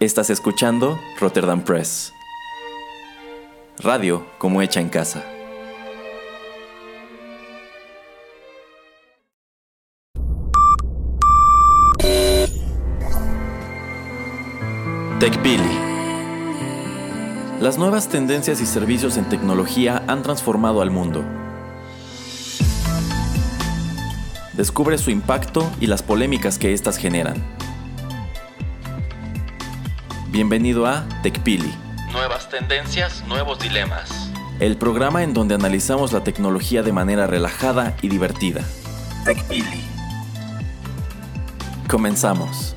Estás escuchando Rotterdam Press. Radio como hecha en casa. TechPili. Las nuevas tendencias y servicios en tecnología han transformado al mundo. Descubre su impacto y las polémicas que éstas generan. Bienvenido a TechPili. Nuevas tendencias, nuevos dilemas. El programa en donde analizamos la tecnología de manera relajada y divertida. TechPili. Comenzamos.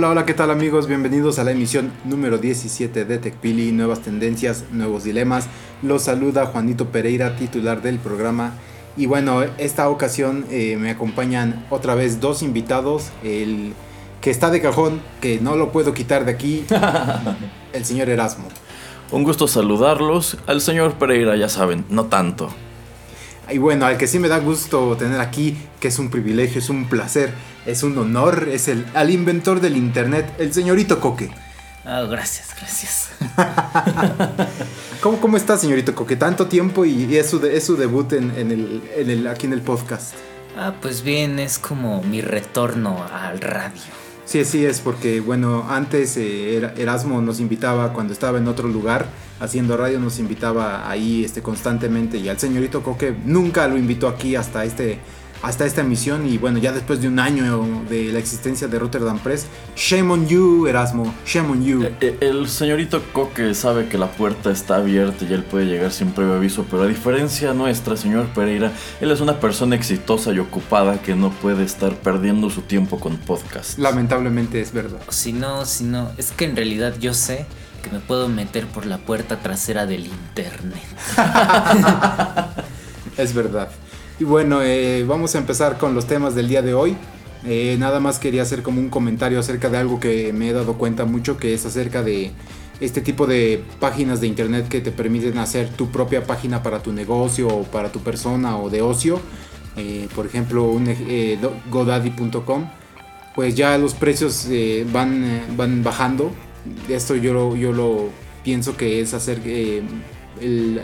Hola, hola, ¿qué tal amigos? Bienvenidos a la emisión número 17 de TechPili, nuevas tendencias, nuevos dilemas. Los saluda Juanito Pereira, titular del programa. Y bueno, esta ocasión eh, me acompañan otra vez dos invitados, el que está de cajón, que no lo puedo quitar de aquí, el señor Erasmo. Un gusto saludarlos. Al señor Pereira, ya saben, no tanto. Y bueno, al que sí me da gusto tener aquí, que es un privilegio, es un placer, es un honor, es el al inventor del internet, el señorito Coque. Ah, gracias, gracias. ¿Cómo, ¿Cómo está, señorito Coque? Tanto tiempo y, es, su es su debut en, el, en el, aquí en el podcast. Ah, pues bien, es como mi retorno al radio. Sí, sí, es porque, bueno, antes eh, Erasmo nos invitaba cuando estaba en otro lugar haciendo radio, nos invitaba ahí este, constantemente y al señorito Coque nunca lo invitó aquí hasta este hasta esta emisión y bueno, ya después de un año de la existencia de Rotterdam Press, shame on you, Erasmo, shame on you. Eh, eh, el señorito Coque sabe que la puerta está abierta y él puede llegar sin previo aviso, pero a diferencia nuestra, señor Pereira, él es una persona exitosa y ocupada que no puede estar perdiendo su tiempo con podcast. Lamentablemente es verdad. Si no, si no, es que en realidad yo sé que me puedo meter por la puerta trasera del internet. es verdad. Y bueno, eh, vamos a empezar con los temas del día de hoy. Eh, nada más quería hacer como un comentario acerca de algo que me he dado cuenta mucho, que es acerca de este tipo de páginas de internet que te permiten hacer tu propia página para tu negocio o para tu persona o de ocio. Eh, por ejemplo, un, godaddy.com. Pues ya los precios van, van bajando. Esto yo lo, yo lo pienso que es hacer el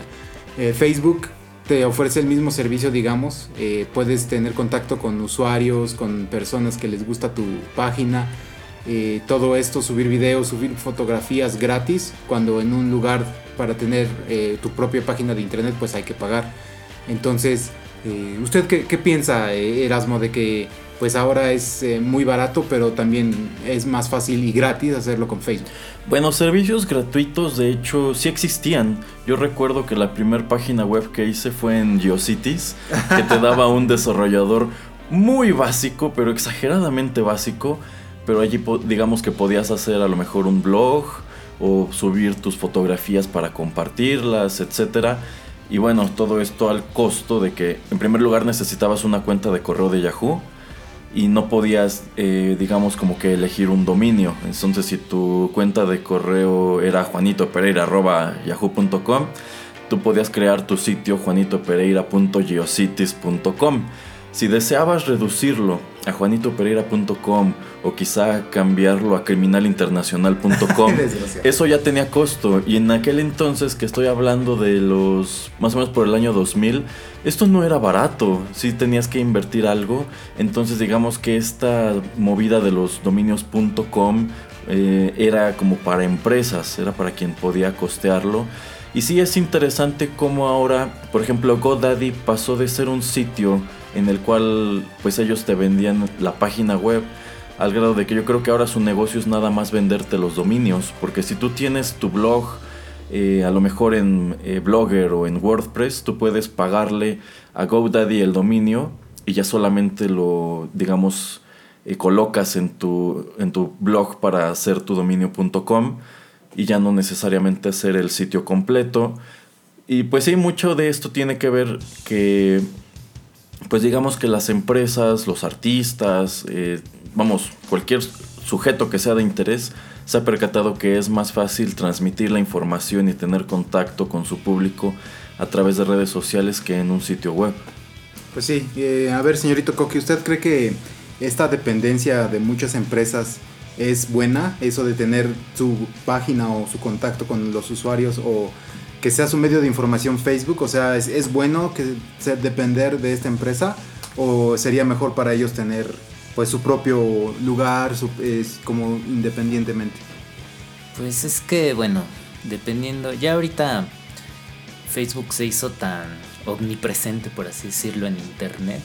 Facebook te ofrece el mismo servicio, digamos. Eh, puedes tener contacto con usuarios, con personas que les gusta tu página. Eh, todo esto, subir videos, subir fotografías gratis, cuando en un lugar para tener eh, tu propia página de internet pues hay que pagar. Entonces, ¿usted qué, qué piensa, Erasmo, de que pues ahora es muy barato, pero también es más fácil y gratis hacerlo con Facebook. Bueno, servicios gratuitos de hecho sí existían. Yo recuerdo que la primera página web que hice fue en GeoCities, que te daba un desarrollador muy básico, pero exageradamente básico. Pero allí digamos que podías hacer a lo mejor un blog o subir tus fotografías para compartirlas, etcétera. Y bueno, todo esto al costo de que en primer lugar necesitabas una cuenta de correo de Yahoo y no podías, eh, digamos, como que elegir un dominio. Entonces, si tu cuenta de correo era juanitopereira.yahoo.com, tú podías crear tu sitio juanitopereira.geocities.com. Si deseabas reducirlo a juanitopereira.com o quizá cambiarlo a criminalinternacional.com, eso ya tenía costo. Y en aquel entonces, que estoy hablando de los más o menos por el año 2000, esto no era barato. Si tenías que invertir algo. Entonces, digamos que esta movida de los dominios.com eh, era como para empresas, era para quien podía costearlo. Y sí es interesante cómo ahora, por ejemplo, GoDaddy pasó de ser un sitio en el cual pues ellos te vendían la página web al grado de que yo creo que ahora su negocio es nada más venderte los dominios, porque si tú tienes tu blog, eh, a lo mejor en eh, Blogger o en WordPress, tú puedes pagarle a GoDaddy el dominio y ya solamente lo, digamos, eh, colocas en tu, en tu blog para hacer tu dominio.com y ya no necesariamente hacer el sitio completo. Y pues sí, mucho de esto tiene que ver que pues digamos que las empresas, los artistas, eh, vamos, cualquier sujeto que sea de interés, se ha percatado que es más fácil transmitir la información y tener contacto con su público a través de redes sociales que en un sitio web. Pues sí, eh, a ver señorito Coqui, ¿usted cree que esta dependencia de muchas empresas es buena? Eso de tener su página o su contacto con los usuarios o que sea su medio de información Facebook, o sea, ¿es, bueno que depender de esta empresa o sería mejor para ellos tener pues su propio lugar, es, como independientemente? Pues es que, bueno, dependiendo, ya ahorita Facebook se hizo tan omnipresente, por así decirlo, en Internet,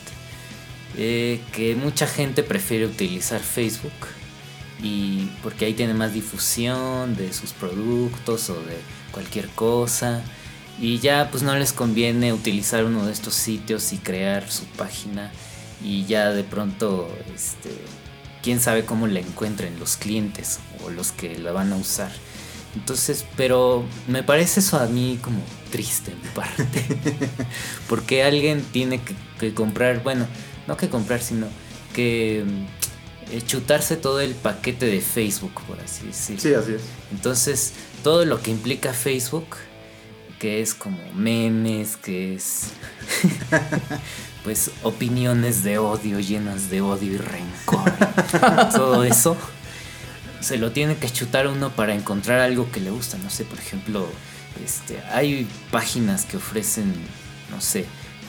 eh, que mucha gente prefiere utilizar Facebook y porque ahí tiene más difusión de sus productos o de cualquier cosa y ya pues no les conviene utilizar uno de estos sitios y crear su página y ya de pronto este quién sabe cómo la encuentren los clientes o los que la van a usar. Entonces, pero me parece eso a mí como triste en parte. Porque alguien tiene que, comprar, bueno, no que comprar, sino que eh, chutarse todo el paquete de Facebook, por así decirlo. Sí, así es. Entonces, todo lo que implica Facebook, que es como memes, que es pues opiniones de odio llenas de odio y rencor, todo eso, se lo tiene que chutar uno para encontrar algo que le gusta, no sé, por ejemplo, este, hay páginas que ofrecen, no sé,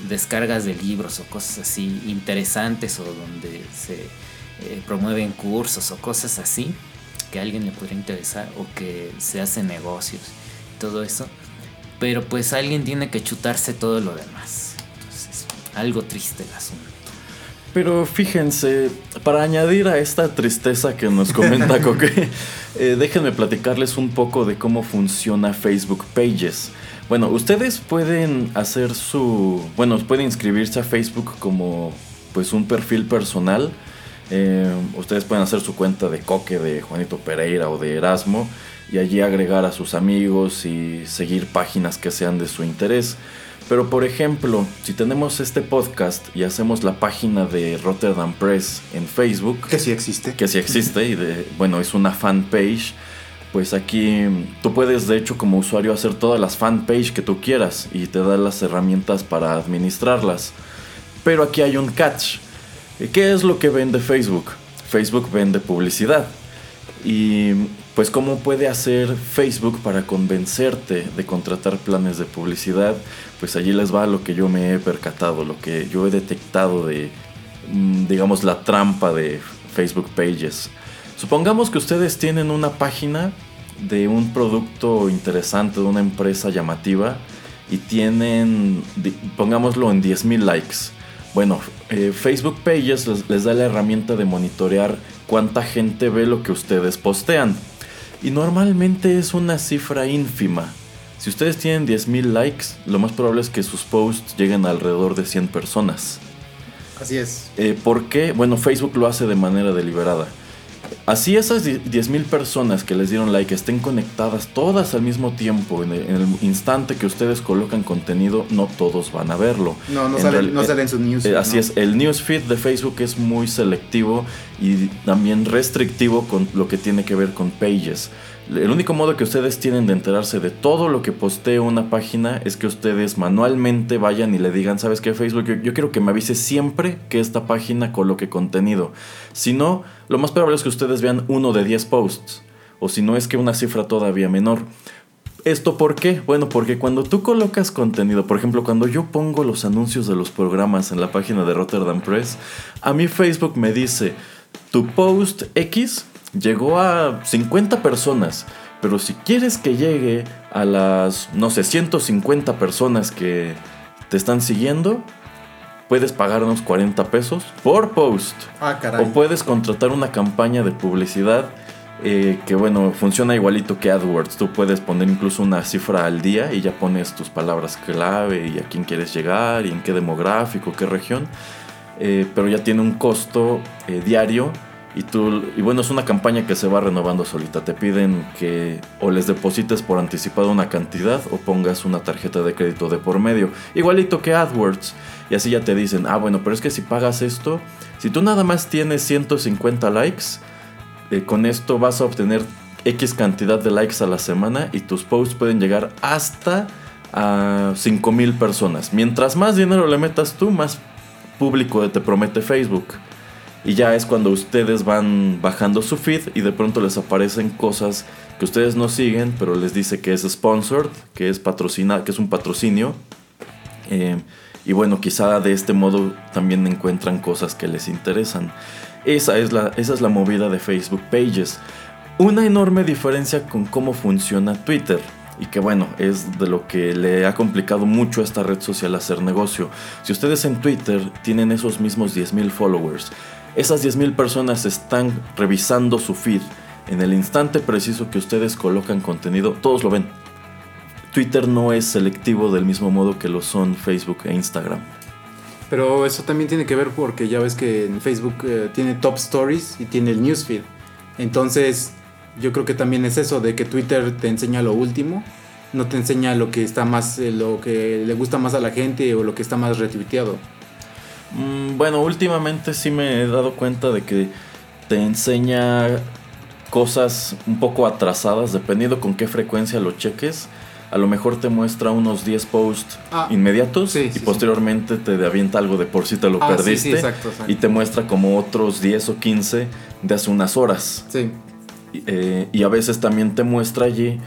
descargas de libros o cosas así interesantes o donde se eh, promueven cursos o cosas así que a alguien le podría interesar o que se hacen negocios, todo eso. Pero pues alguien tiene que chutarse todo lo demás. Entonces, algo triste el asunto. Pero fíjense, para añadir a esta tristeza que nos comenta Coque, eh, déjenme platicarles un poco de cómo funciona Facebook Pages. Bueno, ustedes pueden hacer su, bueno, pueden inscribirse a Facebook como pues un perfil personal eh, ustedes pueden hacer su cuenta de Coque de Juanito Pereira o de Erasmo y allí agregar a sus amigos y seguir páginas que sean de su interés. Pero por ejemplo, si tenemos este podcast y hacemos la página de Rotterdam Press en Facebook, que sí existe, que sí existe y de, bueno, es una fanpage, pues aquí tú puedes de hecho como usuario hacer todas las fanpage que tú quieras y te da las herramientas para administrarlas. Pero aquí hay un catch ¿Qué es lo que vende Facebook? Facebook vende publicidad. Y pues cómo puede hacer Facebook para convencerte de contratar planes de publicidad, pues allí les va lo que yo me he percatado, lo que yo he detectado de, mm, digamos, la trampa de Facebook Pages. Supongamos que ustedes tienen una página de un producto interesante, de una empresa llamativa, y tienen, pongámoslo en 10.000 likes. Bueno, eh, Facebook Pages les, da la herramienta de monitorear cuánta gente ve lo que ustedes postean. Y normalmente es una cifra ínfima. Si ustedes tienen 10.000 likes, lo más probable es que sus posts lleguen a alrededor de 100 personas. Así es. Eh, ¿Por qué? Bueno, Facebook lo hace de manera deliberada. Así esas 10.000 personas que les dieron like estén conectadas todas al mismo tiempo, en el, instante que ustedes colocan contenido, no todos van a verlo. No, no, salen, no salen sus news. Eh, así es, el newsfeed de Facebook es muy selectivo y también restrictivo con lo que tiene que ver con pages. El único modo que ustedes tienen de enterarse de todo lo que postee una página es que ustedes manualmente vayan y le digan, ¿sabes qué Facebook? Yo, quiero que me avise siempre que esta página coloque contenido. Si no, lo más probable es que ustedes vean uno de 10 posts. O si no es que una cifra todavía menor. ¿Esto por qué? Bueno, porque cuando tú colocas contenido, por ejemplo, cuando yo pongo los anuncios de los programas en la página de Rotterdam Press, a mí Facebook me dice, tu post X llegó a 50 personas. Pero si quieres que llegue a las, no sé, 150 personas que te están siguiendo, puedes pagar unos 40 pesos por post. Ah, caray. O puedes contratar una campaña de publicidad eh, que, bueno, funciona igualito que AdWords. Tú puedes poner incluso una cifra al día y ya pones tus palabras clave y a quién quieres llegar y en qué demográfico, qué región. Eh, pero ya tiene un costo eh, diario Y tú, y bueno, es una campaña que se va renovando solita. Te piden que o les deposites por anticipado una cantidad o pongas una tarjeta de crédito de por medio. Igualito que AdWords. Y así ya te dicen, ah, bueno, pero es que si pagas esto, si tú nada más tienes 150 likes, eh, con esto vas a obtener X cantidad de likes a la semana y tus posts pueden llegar hasta a 5000 personas. Mientras más dinero le metas tú, más público te promete Facebook. Y ya es cuando ustedes van bajando su feed y de pronto les aparecen cosas que ustedes no siguen, pero les dice que es sponsored, que es que es un patrocinio. Eh, y bueno, quizá de este modo también encuentran cosas que les interesan. Esa es la, esa es la movida de Facebook Pages. Una enorme diferencia con cómo funciona Twitter. Y que bueno, es de lo que le ha complicado mucho a esta red social hacer negocio. Si ustedes en Twitter tienen esos mismos 10.000 followers, esas 10.000 personas están revisando su feed. En el instante preciso que ustedes colocan contenido, todos lo ven. Twitter no es selectivo del mismo modo que lo son Facebook e Instagram. Pero eso también tiene que ver porque ya ves que en Facebook eh, tiene top stories y tiene el newsfeed. Entonces, yo creo que también es eso de que Twitter te enseña lo último, no te enseña lo que está más eh, lo que le gusta más a la gente o lo que está más retuiteado. Mm, bueno, últimamente sí me he dado cuenta de que te enseña cosas un poco atrasadas, dependiendo con qué frecuencia lo cheques. A lo mejor te muestra unos 10 posts ah, inmediatos y posteriormente te avienta algo de por si te lo ah, perdiste y te muestra como otros 10 o 15 de hace unas horas. Eh, y a veces también te muestra allí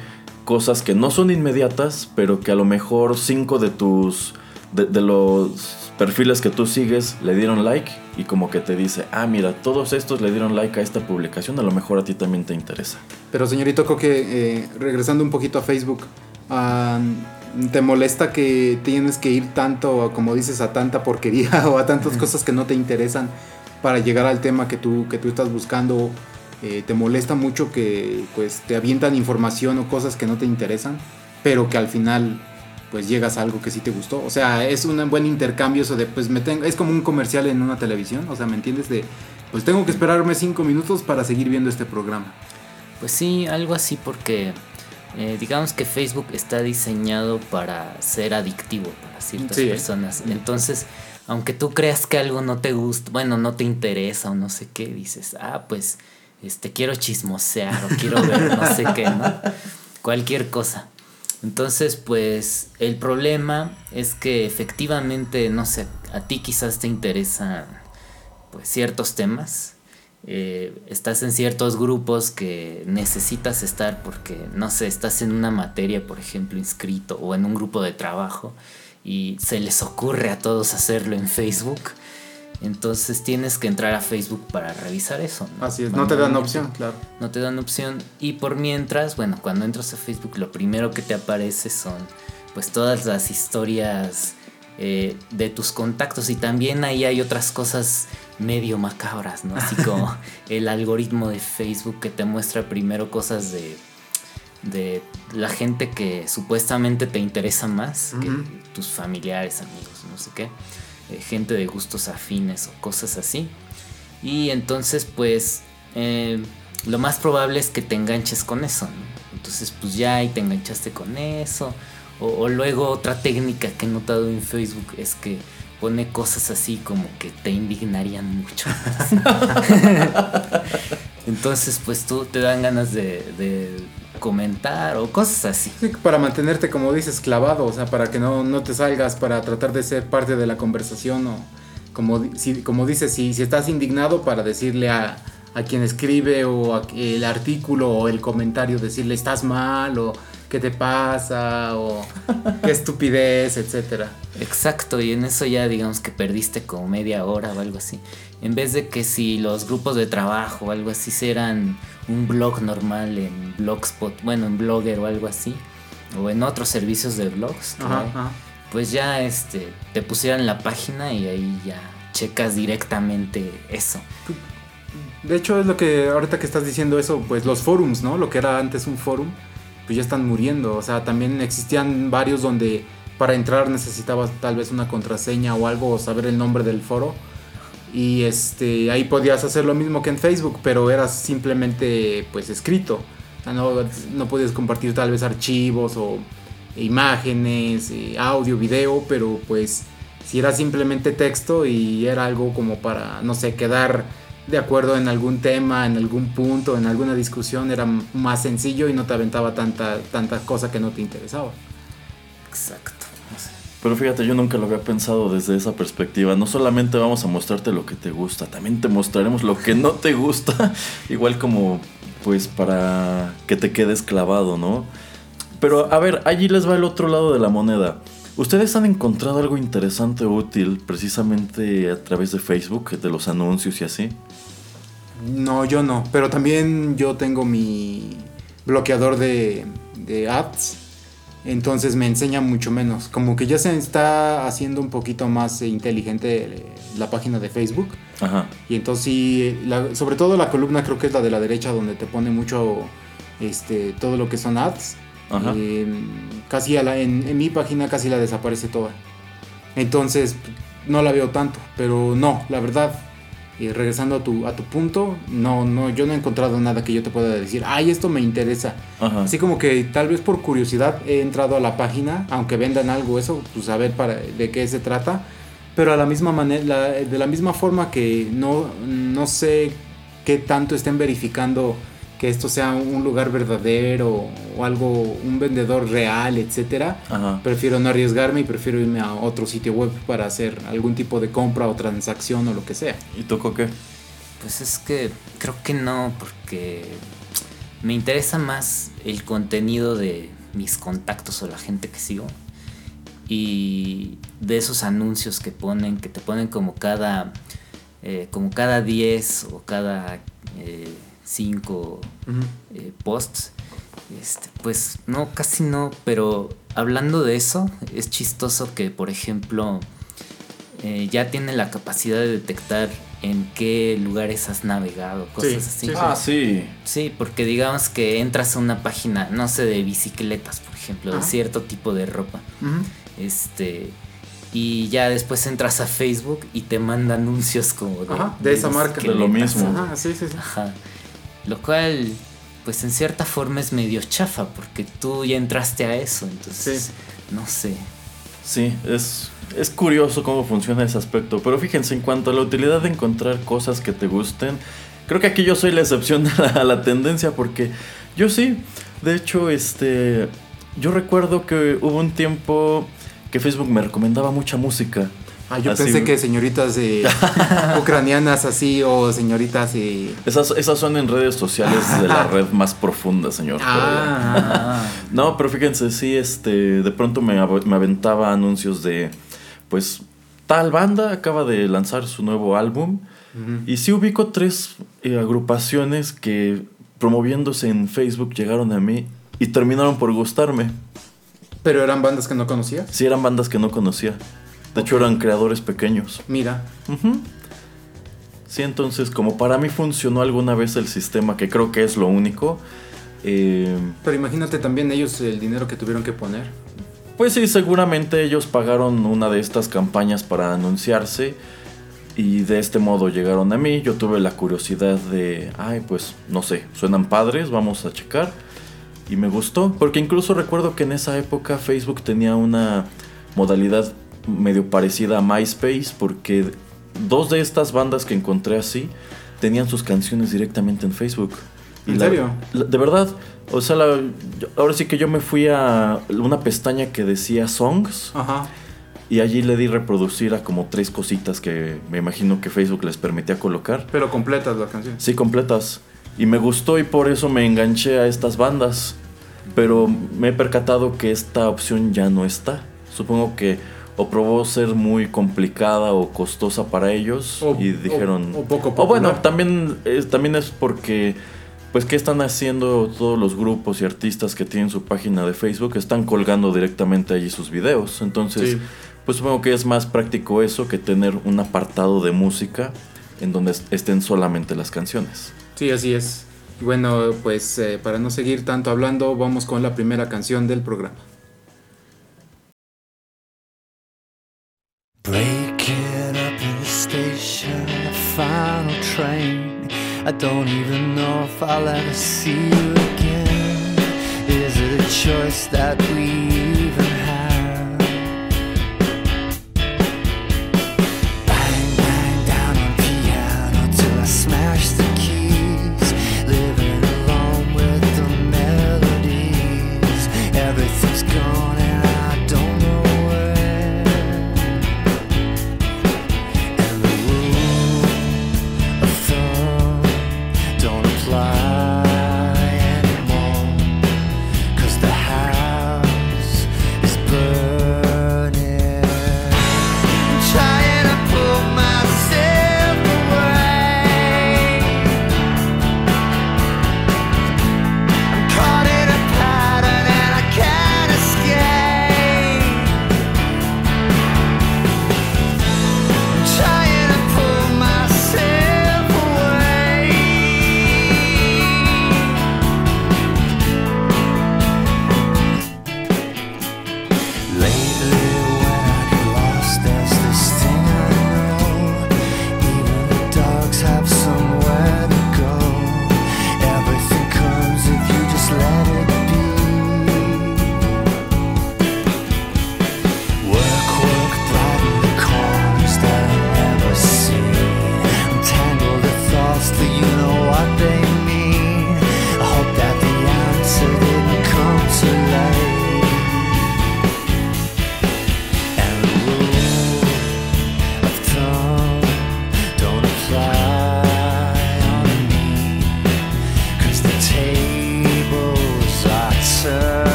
cosas que no son inmediatas, pero que a lo mejor 5 de tus de los perfiles que tú sigues le dieron like y como que te dice, ah, mira, todos estos le dieron like a esta publicación, a lo mejor a ti también te interesa. Pero señorito Coque, eh, regresando un poquito a Facebook, ¿te molesta que tienes que ir tanto, como dices, a tanta porquería o a tantas cosas que no te interesan para llegar al tema que tú, que tú estás buscando? Eh, ¿Te molesta mucho que pues, te avientan información o cosas que no te interesan, pero que al final pues llegas a algo que sí te gustó. O sea, es un buen intercambio eso de, pues me tengo, es como un comercial en una televisión, o sea, ¿me entiendes? De, pues tengo que esperarme cinco minutos para seguir viendo este programa. Pues sí, algo así porque eh, digamos que Facebook está diseñado para ser adictivo para ciertas personas. Entonces, aunque tú creas que algo no te gusta, bueno, no te interesa o no sé qué, dices, ah, pues, este, quiero chismosear o quiero ver no sé qué, ¿no? Cualquier cosa. Entonces, pues el problema es que efectivamente, no sé, a ti quizás te interesan pues ciertos temas. Eh, estás en ciertos grupos que necesitas estar porque, no sé, estás en una materia, por ejemplo, inscrito o en un grupo de trabajo y se les ocurre a todos hacerlo en Facebook entonces tienes que entrar a Facebook para revisar eso. ¿no? Así es, no te dan opción, claro. No te dan opción. Y por mientras, bueno, cuando entras a Facebook, lo primero que te aparece son pues todas las historias eh, de tus contactos. Y también ahí hay otras cosas medio macabras, ¿no? Así como el algoritmo de Facebook que te muestra primero cosas de, de la gente que supuestamente te interesa más que tus familiares, amigos, no sé qué. Eh, gente de gustos afines o cosas así. Y entonces pues eh, lo más probable es que te enganches con eso. Entonces pues ya y te enganchaste con eso. O, luego otra técnica que he notado en Facebook es que pone cosas así como que te indignarían mucho. Entonces pues tú te dan ganas de comentar o cosas así. para mantenerte, como dices, clavado, o sea, para que no, no te salgas, para tratar de ser parte de la conversación o como, si, como dices, si, si estás indignado para decirle a, a quien escribe o el artículo o el comentario, decirle estás mal o qué te pasa o qué estupidez, etcétera. Exacto, y en eso ya digamos que perdiste como media hora o algo así. En vez de que si los grupos de trabajo o algo así serán un blog normal en Blogspot, bueno, en Blogger o algo así, o en otros servicios de blogs, pues ya este, te pusieran la página y ahí ya checas directamente eso. De hecho, es lo que ahorita que estás diciendo eso, pues los forums, ¿no? Lo que era antes un forum, pues ya están muriendo. O sea, también existían varios donde para entrar necesitabas tal vez una contraseña o algo, o saber el nombre del foro y este ahí podías hacer lo mismo que en Facebook, pero eras simplemente pues escrito. no, no podías compartir tal vez archivos o imágenes, eh, audio, video, pero pues si era simplemente texto y era algo como para, no sé, quedar de acuerdo en algún tema, en algún punto, en alguna discusión, era más sencillo y no te aventaba tanta, tanta cosa que no te interesaba. Exacto. Pero fíjate, yo nunca lo había pensado desde esa perspectiva. No solamente vamos a mostrarte lo que te gusta, también te mostraremos lo que no te gusta. Igual como, pues, para que te quedes clavado, ¿no? Pero a ver, allí les va el otro lado de la moneda. ¿Ustedes han encontrado algo interesante o útil precisamente a través de Facebook, de los anuncios y así? No, yo no. Pero también yo tengo mi bloqueador de, de. Entonces me enseña mucho menos. Como que ya se está haciendo un poquito más inteligente la página de Facebook. Ajá. Y entonces sí, sobre todo la columna creo que es la de la derecha donde te pone mucho este, todo lo que son ads. Eh, casi en, mi página casi la desaparece toda. Entonces no la veo tanto, pero no, la verdad, y regresando a tu, a tu punto, no, no, yo no he encontrado nada que yo te pueda decir, ay, esto me interesa. Así como que tal vez por curiosidad he entrado a la página, aunque vendan algo, eso, pues a ver para, de qué se trata. Pero a la misma manera, de la misma forma que no, no sé qué tanto estén verificando que esto sea un lugar verdadero o algo, un vendedor real, etcétera, prefiero no arriesgarme y prefiero irme a otro sitio web para hacer algún tipo de compra o transacción o lo que sea. ¿Y tú qué? Pues es que creo que no, porque me interesa más el contenido de mis contactos o la gente que sigo y de esos anuncios que ponen, que te ponen como cada, eh, como cada 10 o cada... Eh, cinco eh, posts. Este, pues no, casi no, pero hablando de eso, es chistoso que, por ejemplo, eh, ya tiene la capacidad de detectar en qué lugares has navegado, cosas así. ah, sí. Sí, porque digamos que entras a una página, no sé, de bicicletas, por ejemplo, de cierto tipo de ropa. Este. Y ya después entras a Facebook y te manda anuncios como de, de, esa marca. De lo mismo. Ajá, sí, sí, sí. Ajá. Lo cual, pues en cierta forma es medio chafa, porque tú ya entraste a eso, entonces, no sé. Sí, es, es curioso cómo funciona ese aspecto, pero fíjense, en cuanto a la utilidad de encontrar cosas que te gusten, creo que aquí yo soy la excepción a la, tendencia, porque yo sí, de hecho, este, yo recuerdo que hubo un tiempo que Facebook me recomendaba mucha música. Ah, yo pensé que señoritas ucranianas así o señoritas y... Esas, esas son en redes sociales de la red más profunda, señor. Ah. no, pero fíjense, sí, este, de pronto me, aventaba anuncios de, pues, tal banda acaba de lanzar su nuevo álbum. Y sí ubico tres eh, agrupaciones que promoviéndose en Facebook llegaron a mí y terminaron por gustarme. ¿Pero eran bandas que no conocía? Sí, eran bandas que no conocía. De hecho, eran creadores pequeños. Mira. Sí, entonces, como para mí funcionó alguna vez el sistema, que creo que es lo único. Eh, Pero imagínate también ellos el dinero que tuvieron que poner. Pues sí, seguramente ellos pagaron una de estas campañas para anunciarse. Y de este modo llegaron a mí. Yo tuve la curiosidad de, ay, pues no sé, suenan padres, vamos a checar. Y me gustó, porque incluso recuerdo que en esa época Facebook tenía una modalidad medio parecida a MySpace porque dos de estas bandas que encontré así tenían sus canciones directamente en Facebook. ¿En serio? de verdad. O sea, ahora sí que yo me fui a una pestaña que decía Songs. Ajá. Y allí le di reproducir a como tres cositas que me imagino que Facebook les permitía colocar. Pero completas las canciones. Sí, completas. Y me gustó y por eso me enganché a estas bandas. Pero me he percatado que esta opción ya no está. Supongo que o probó ser muy complicada o costosa para ellos y dijeron o, poco o bueno también es, también es porque pues qué están haciendo todos los grupos y artistas que tienen su página de Facebook están colgando directamente allí sus videos. Entonces pues supongo que es más práctico eso que tener un apartado de música en donde estén solamente las canciones. Sí así es. Bueno pues eh, para no seguir tanto hablando vamos con la primera canción del programa Breaking up in the station the final train. I don't even know if I'll ever see you again. Is it a choice that we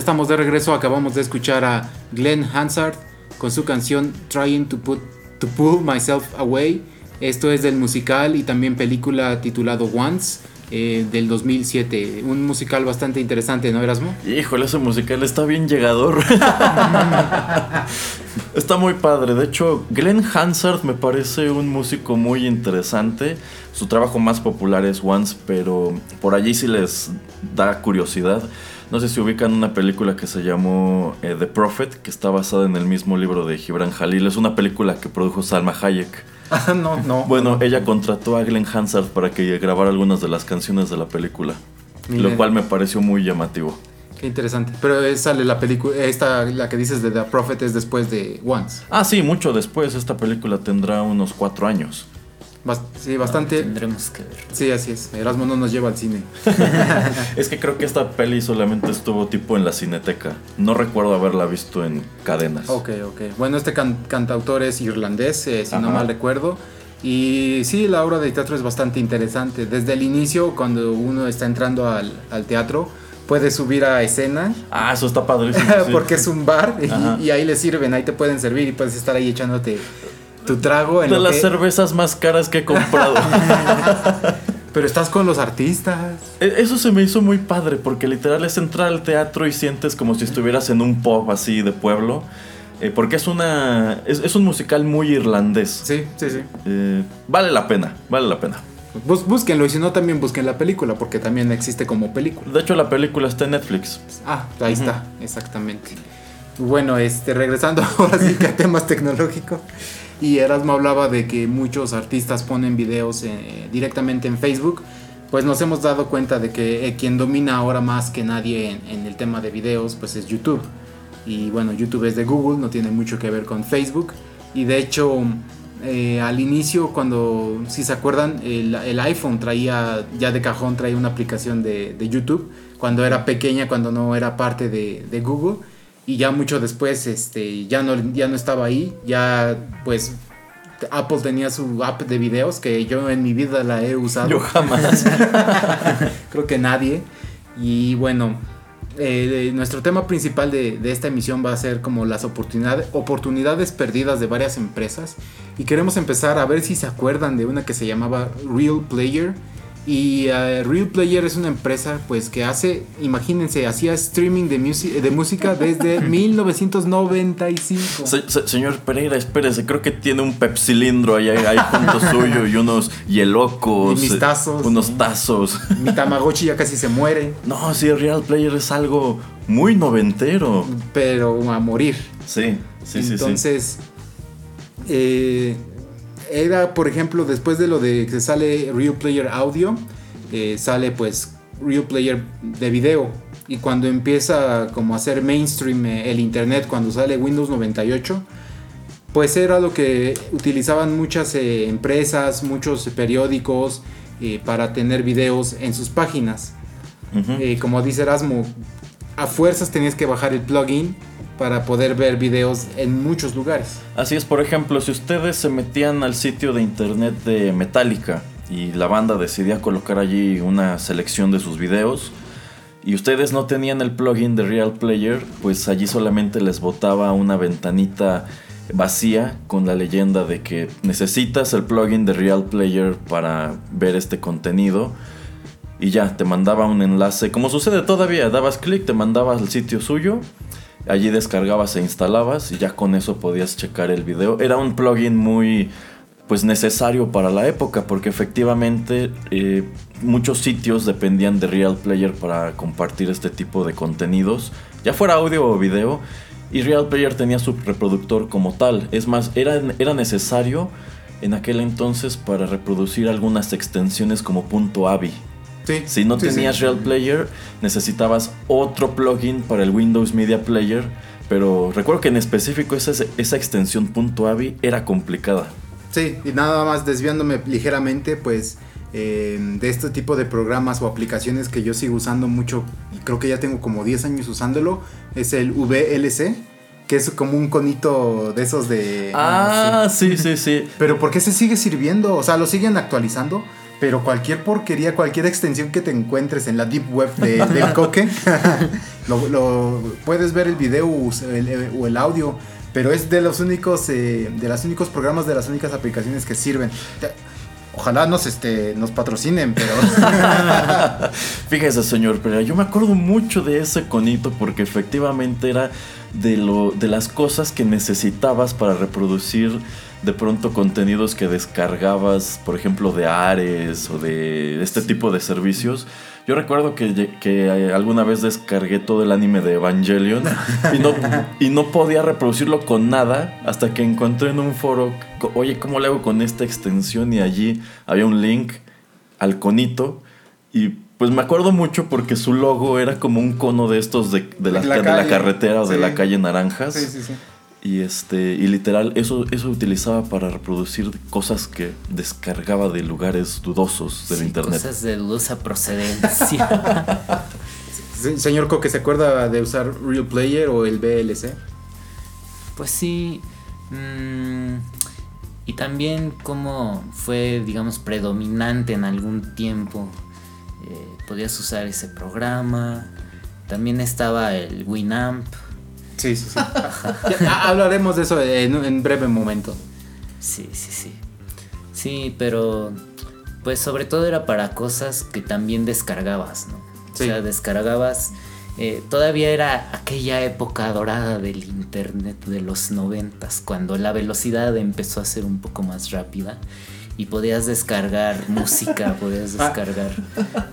Ya estamos de regreso, acabamos de escuchar a Glenn Hansard con su canción Trying to, Put, to Pull Myself Away. Esto es del musical y también película titulado Once eh, del 2007. Un musical bastante interesante, ¿no, Erasmo? Híjole, ese musical está bien llegador. está muy padre. De hecho, Glenn Hansard me parece un músico muy interesante. Su trabajo más popular es Once, pero por allí sí les da curiosidad. No sé si ubican una película que se llamó eh, The Prophet, que está basada en el mismo libro de Gibran Jalil. Es una película que produjo Salma Hayek. Ah, no, no. Bueno, ella contrató a Glenn Hansard para que grabara algunas de las canciones de la película. Mira. Lo cual me pareció muy llamativo. Qué interesante. Pero sale la película, esta, la que dices de The Prophet es después de Once. Ah, sí, mucho después. Esta película tendrá unos cuatro años. Bas- sí, bastante. Tendremos que ver. Sí, así es. Erasmo no nos lleva al cine. Es que creo que esta peli solamente estuvo tipo en la cineteca. No recuerdo haberla visto en cadenas. Ok, ok. Bueno, este can- cantautor es irlandés, eh, si no mal recuerdo. Y sí, la obra de teatro es bastante interesante. Desde el inicio, cuando uno está entrando al, al teatro, puede subir a escena. Ah, eso está padrísimo. sí. porque es un bar y- y, ahí le sirven, ahí te pueden servir y puedes estar ahí echándote tu trago en De lo las que- cervezas más caras que he comprado. Pero estás con los artistas. E- Eso se me hizo muy padre porque literal es entrar al teatro y sientes como si estuvieras en un pub así de pueblo. eh, porque es una. Es, es un musical muy irlandés. Sí, sí, sí. Eh, vale la pena, vale la pena. Bus- búsquenlo y si no también busquen la película porque también existe como película. De hecho, la película está en Netflix. Ah, ahí está, exactamente. Bueno, este, regresando ahora sí que a temas tecnológicos. Y Erasmo hablaba de que muchos artistas ponen videos eh, directamente en Facebook. Pues nos hemos dado cuenta de que eh, quien domina ahora más que nadie en, el tema de videos, pues es YouTube. Y bueno, YouTube es de Google, no tiene mucho que ver con Facebook. Y de hecho, eh, al inicio, cuando, si se acuerdan, el, iPhone traía, ya de cajón traía una aplicación de, YouTube, cuando era pequeña, cuando no era parte de Google. Y ya mucho después, este, ya no, ya no estaba ahí, ya pues Apple tenía su app de videos que yo en mi vida la he usado. Yo jamás. Creo que nadie. Y bueno, eh, nuestro tema principal de, de esta emisión va a ser como las oportunidades, oportunidades perdidas de varias empresas. Y queremos empezar a ver si se acuerdan de una que se llamaba Real Player. Y eh, Real Player es una empresa pues que hace, imagínense, hacía streaming de, música desde 1995. Se- se- señor Pereira, espérese, creo que tiene un pepsilindro ahí, ahí junto suyo y unos hielocos. Y mis eh, tazos. Unos tazos. Mi Tamagotchi ya casi se muere, No, sí, Real Player es algo muy noventero. pero a morir. Sí, sí, sí, sí. Entonces, eh, era, por ejemplo, después de lo de que sale Real Player Audio, eh, sale pues Real Player de video. Y cuando empieza como a hacer mainstream eh, el internet, cuando sale Windows 98, pues era lo que utilizaban muchas eh, empresas, muchos periódicos eh, para tener videos en sus páginas. Como dice Erasmo, a fuerzas tenías que bajar el plugin para poder ver videos en muchos lugares. Así es, por ejemplo, si ustedes se metían al sitio de internet de Metallica y la banda decidía colocar allí una selección de sus videos y ustedes no tenían el plugin de Real Player, pues allí solamente les botaba una ventanita vacía con la leyenda de que necesitas el plugin de Real Player para ver este contenido. Y ya, te mandaba un enlace, como sucede todavía, dabas clic, te mandabas al sitio suyo, allí descargabas e instalabas y ya con eso podías checar el video. Era un plugin muy pues necesario para la época porque efectivamente eh, muchos sitios dependían de Real Player para compartir este tipo de contenidos, ya fuera audio o video, y Real Player tenía su reproductor como tal. Es más, era, era necesario en aquel entonces para reproducir algunas extensiones como .avi. Sí, Si no sí, tenías sí. Real Player, necesitabas otro plugin para el Windows Media Player. Pero recuerdo que en específico esa, esa extensión .avi era complicada. Sí, y nada más desviándome ligeramente, pues eh, de este tipo de programas o aplicaciones que yo sigo usando mucho, y creo que ya tengo como 10 años usándolo, es el VLC, que es como un conito de esos de... Ah, sí, sí, sí. Pero ¿por qué se sigue sirviendo? O sea, lo siguen actualizando. Pero cualquier porquería, cualquier extensión que te encuentres en la deep web de- del coque, lo, lo- puedes ver el video o el, o el audio. Pero es de los únicos, eh, de los únicos programas, de las únicas aplicaciones que sirven. Ojalá nos, este, nos patrocinen, pero Fíjese, señor Pereira, yo me acuerdo mucho de ese conito porque efectivamente era de, lo, de las cosas que necesitabas para reproducir de pronto contenidos que descargabas, por ejemplo, de Ares o de este tipo de servicios. Yo recuerdo que, que eh, alguna vez descargué todo el anime de Evangelion y no, y no podía reproducirlo con nada hasta que encontré en un foro, oye, ¿cómo le hago con esta extensión? Y allí había un link al conito y pues me acuerdo mucho porque su logo era como un cono de estos de, de la, De la de la calle. carretera o de la calle Naranjas. sí, sí, sí. Y este, y literal, eso, eso utilizaba para reproducir cosas que descargaba de lugares dudosos del Sí, internet. Cosas de dudosa procedencia. Se- Señor Coque, ¿se acuerda de usar Real Player o el VLC? Pues sí. mm, y también como fue, digamos, predominante en algún tiempo. eh, podías usar ese programa. También estaba el Winamp. Sí, sí, sí. Ya, hablaremos de eso en, en breve momento. Sí, sí, sí. Sí, pero pues sobre todo era para cosas que también descargabas, ¿no? Sí. O sea, descargabas... eh, todavía era aquella época dorada del internet de los noventas, cuando la velocidad empezó a ser un poco más rápida y podías descargar música, podías descargar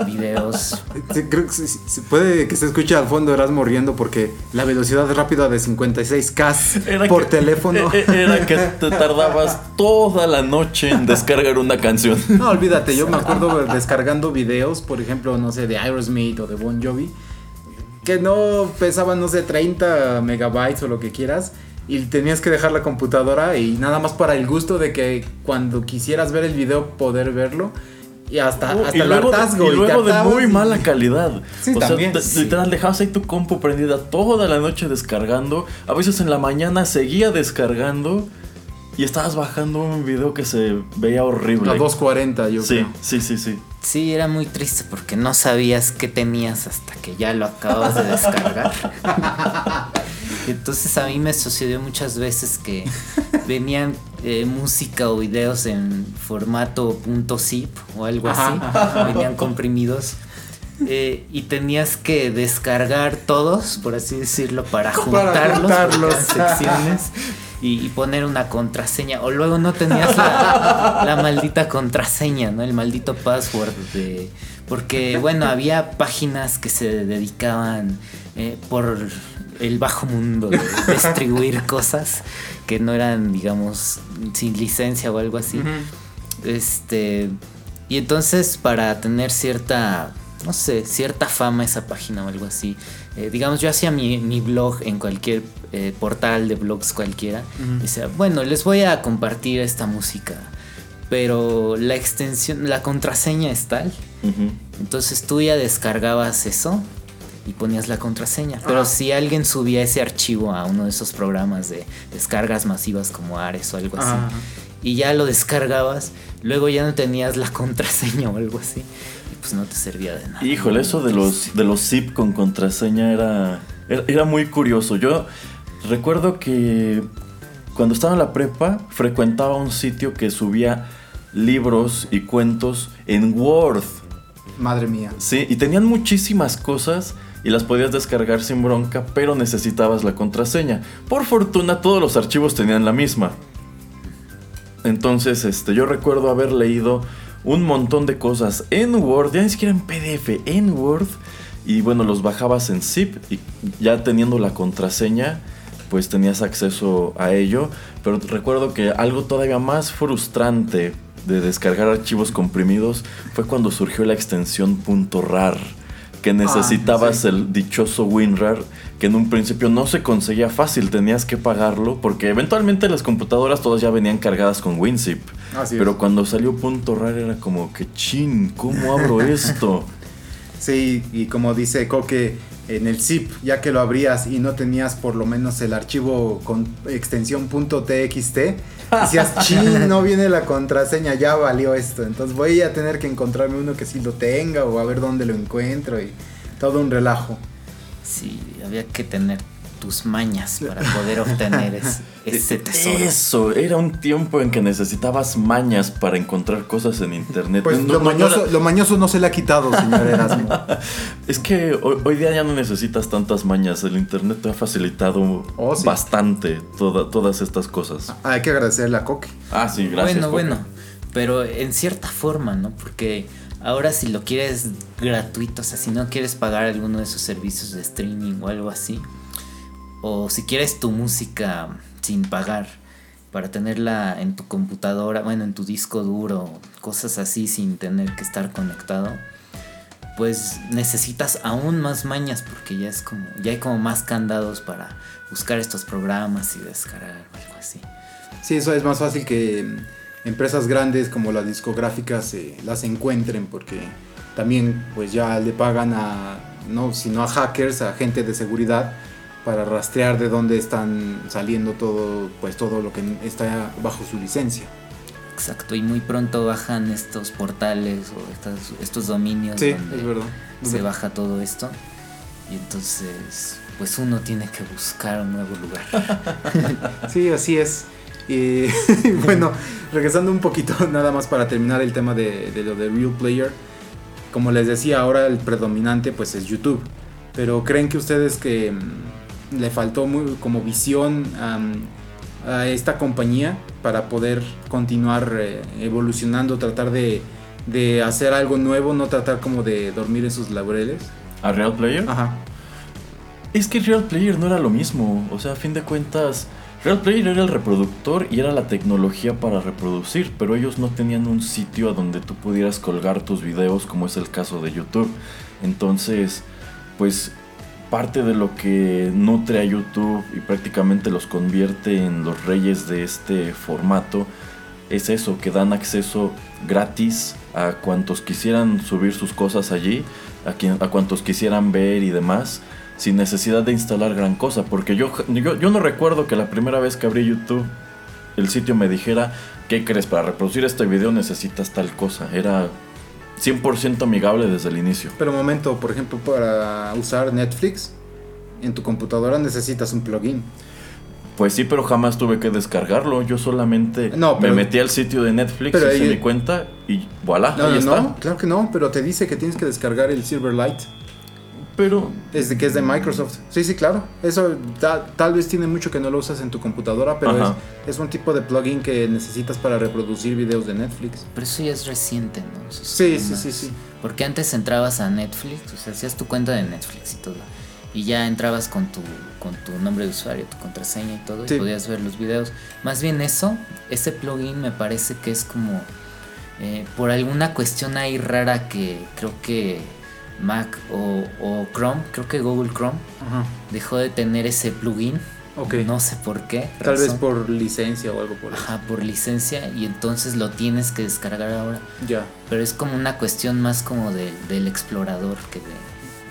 videos. Sí, creo que sí, sí, puede que se escuche al fondo Erasmo riendo porque la velocidad rápida de 56K Era por que- teléfono. e- Era que te tardabas toda la noche en descargar una canción. No, olvídate, yo me acuerdo descargando videos, por ejemplo, no sé, de Aerosmith o de Bon Jovi, que no pesaban, no sé, 30 megabytes o lo que quieras, y tenías que dejar la computadora y nada más para el gusto de que cuando quisieras ver el video poder verlo, y hasta, Uh, hasta y el luego, de- hartazgo. y luego de muy y- mala calidad. Sí, o también, sea, te- sí. literal dejabas ahí tu compu prendida toda la noche descargando. A veces en la mañana seguía descargando y estabas bajando un video que se veía horrible. A 240, yo sí, creo. sí, sí, sí. Sí, era muy triste porque no sabías qué tenías hasta que ya lo acababas de descargar. Entonces a mí me sucedió muchas veces que venían eh, música o videos en formato .zip o algo así, venían comprimidos. eh, y tenías que descargar todos, por así decirlo, para juntarlos, eran secciones y, y poner una contraseña. O luego no tenías la, la maldita contraseña, ¿no? El maldito password de. Porque, bueno, había páginas que se dedicaban eh, por el bajo mundo de distribuir cosas que no eran, digamos, sin licencia o algo así. Este. Y entonces, para tener cierta. No sé, cierta fama esa página o algo así. eh, digamos, yo hacía mi, mi blog en cualquier eh, portal de blogs cualquiera. Y decía, bueno, les voy a compartir esta música. Pero la extensión, la contraseña es tal. Entonces tú ya descargabas eso y ponías la contraseña. Pero si alguien subía ese archivo a uno de esos programas de descargas masivas como Ares o algo así, Ajá. y ya lo descargabas, luego ya no tenías la contraseña o algo así, y pues no te servía de nada. Híjole, eso de los, de los zip con contraseña era, era, era muy curioso. Yo recuerdo que cuando estaba en la prepa frecuentaba un sitio que subía libros y cuentos en Word. Madre mía. Sí, y tenían muchísimas cosas y las podías descargar sin bronca, pero necesitabas la contraseña. Por fortuna todos los archivos tenían la misma. Entonces, este, yo recuerdo haber leído un montón de cosas en Word, ya ni siquiera en PDF, en Word. Y bueno, los bajabas en zip y ya teniendo la contraseña, pues tenías acceso a ello. Pero recuerdo que algo todavía más frustrante de descargar archivos comprimidos fue cuando surgió la extensión .rar, que necesitabas sí. el dichoso WinRAR, que en un principio no se conseguía fácil, tenías que pagarlo, porque eventualmente las computadoras todas ya venían cargadas con WinZip. Así es. Pero cuando salió .rar era como que chin, ¿cómo abro esto? Sí, y como dice Coque, en el zip, ya que lo abrías y no tenías por lo menos el archivo con extensión .txt, decías, chin, no viene la contraseña, ya valió esto. Entonces voy a tener que encontrarme uno que sí lo tenga o a ver dónde lo encuentro y todo un relajo. Sí, había que tener tus mañas para poder obtener es- ese tesoro. Eso, era un tiempo en que necesitabas mañas para encontrar cosas en internet. Pues No- lo, no mañoso, era- lo mañoso no se le ha quitado, señor Erasmo. Es que hoy, hoy día ya no necesitas tantas mañas. El internet te ha facilitado Oh, sí. bastante toda- todas estas cosas. Ah, Hay que agradecerle a Coque. Ah, sí, gracias. bueno, Coque. bueno, pero en cierta forma, ¿no? Porque ahora si lo quieres gratuito, o sea, si no quieres pagar alguno de esos servicios de streaming o algo así, o si quieres tu música sin pagar para tenerla en tu computadora, bueno, en tu disco duro, cosas así sin tener que estar conectado, pues necesitas aún más mañas porque ya es como ya hay como más candados para buscar estos programas y descargar o algo así. Sí, eso es más fácil que empresas grandes como las discográficas eh, las encuentren porque también pues ya le pagan a, no, sino a hackers, a gente de seguridad para rastrear de dónde están saliendo todo, pues todo lo que está bajo su licencia. Exacto, y muy pronto bajan estos portales o estas- estos dominios Sí, donde es verdad. se baja todo esto. Y entonces, pues uno tiene que buscar un nuevo lugar. Sí, así es. Y, bueno, regresando un poquito nada más para terminar el tema de, de lo de Real Player. Como les decía, ahora el predominante pues es YouTube. Pero ¿creen que ustedes que mm, le faltó muy, como visión a esta compañía para poder continuar eh, evolucionando, tratar de, de hacer algo nuevo, no tratar como de dormir en sus laureles? ¿A Real Player? Ajá. Es que Real Player no era lo mismo. O sea, a fin de cuentas, Real Player era el reproductor y era la tecnología para reproducir, pero ellos no tenían un sitio a donde tú pudieras colgar tus videos, como es el caso de YouTube. Entonces, pues parte de lo que nutre a YouTube y prácticamente los convierte en los reyes de este formato es eso, que dan acceso gratis a cuantos quisieran subir sus cosas allí, a, a cuantos quisieran ver y demás, sin necesidad de instalar gran cosa. Porque yo, yo, yo no recuerdo que la primera vez que abrí YouTube el sitio me dijera, ¿qué crees? Para reproducir este video necesitas tal cosa. Era 100% amigable desde el inicio. Pero momento, por ejemplo, para usar Netflix en tu computadora necesitas un plugin. Pues sí, pero jamás tuve que descargarlo. Yo solamente No, pero- me metí al sitio de Netflix, hice ahí- mi cuenta y voilà, No, ahí no, está. no, claro que no, pero te dice que tienes que descargar el Silverlight. Pero Es de que es de Microsoft. Sí, sí, claro. Eso ta- tal vez tiene mucho que no lo usas en tu computadora, pero es, es un tipo de plugin que necesitas para reproducir videos de Netflix. Pero eso ya es reciente, ¿no? Sí, sí, sí, sí. Porque antes entrabas a Netflix, o sea, hacías tu cuenta de Netflix y todo. Y ya entrabas con tu, con tu nombre de usuario, tu contraseña y todo, Sí. y podías ver los videos. Más bien eso, ese plugin me parece que es como eh, por alguna cuestión ahí rara que creo que Mac o, o Chrome, creo que Google Chrome Ajá. dejó de tener ese plugin. Ok. No sé por qué. Tal vez por licencia o algo por eso. Ajá, por licencia y entonces lo tienes que descargar ahora. Ya. Pero es como una cuestión más como del, del explorador que de,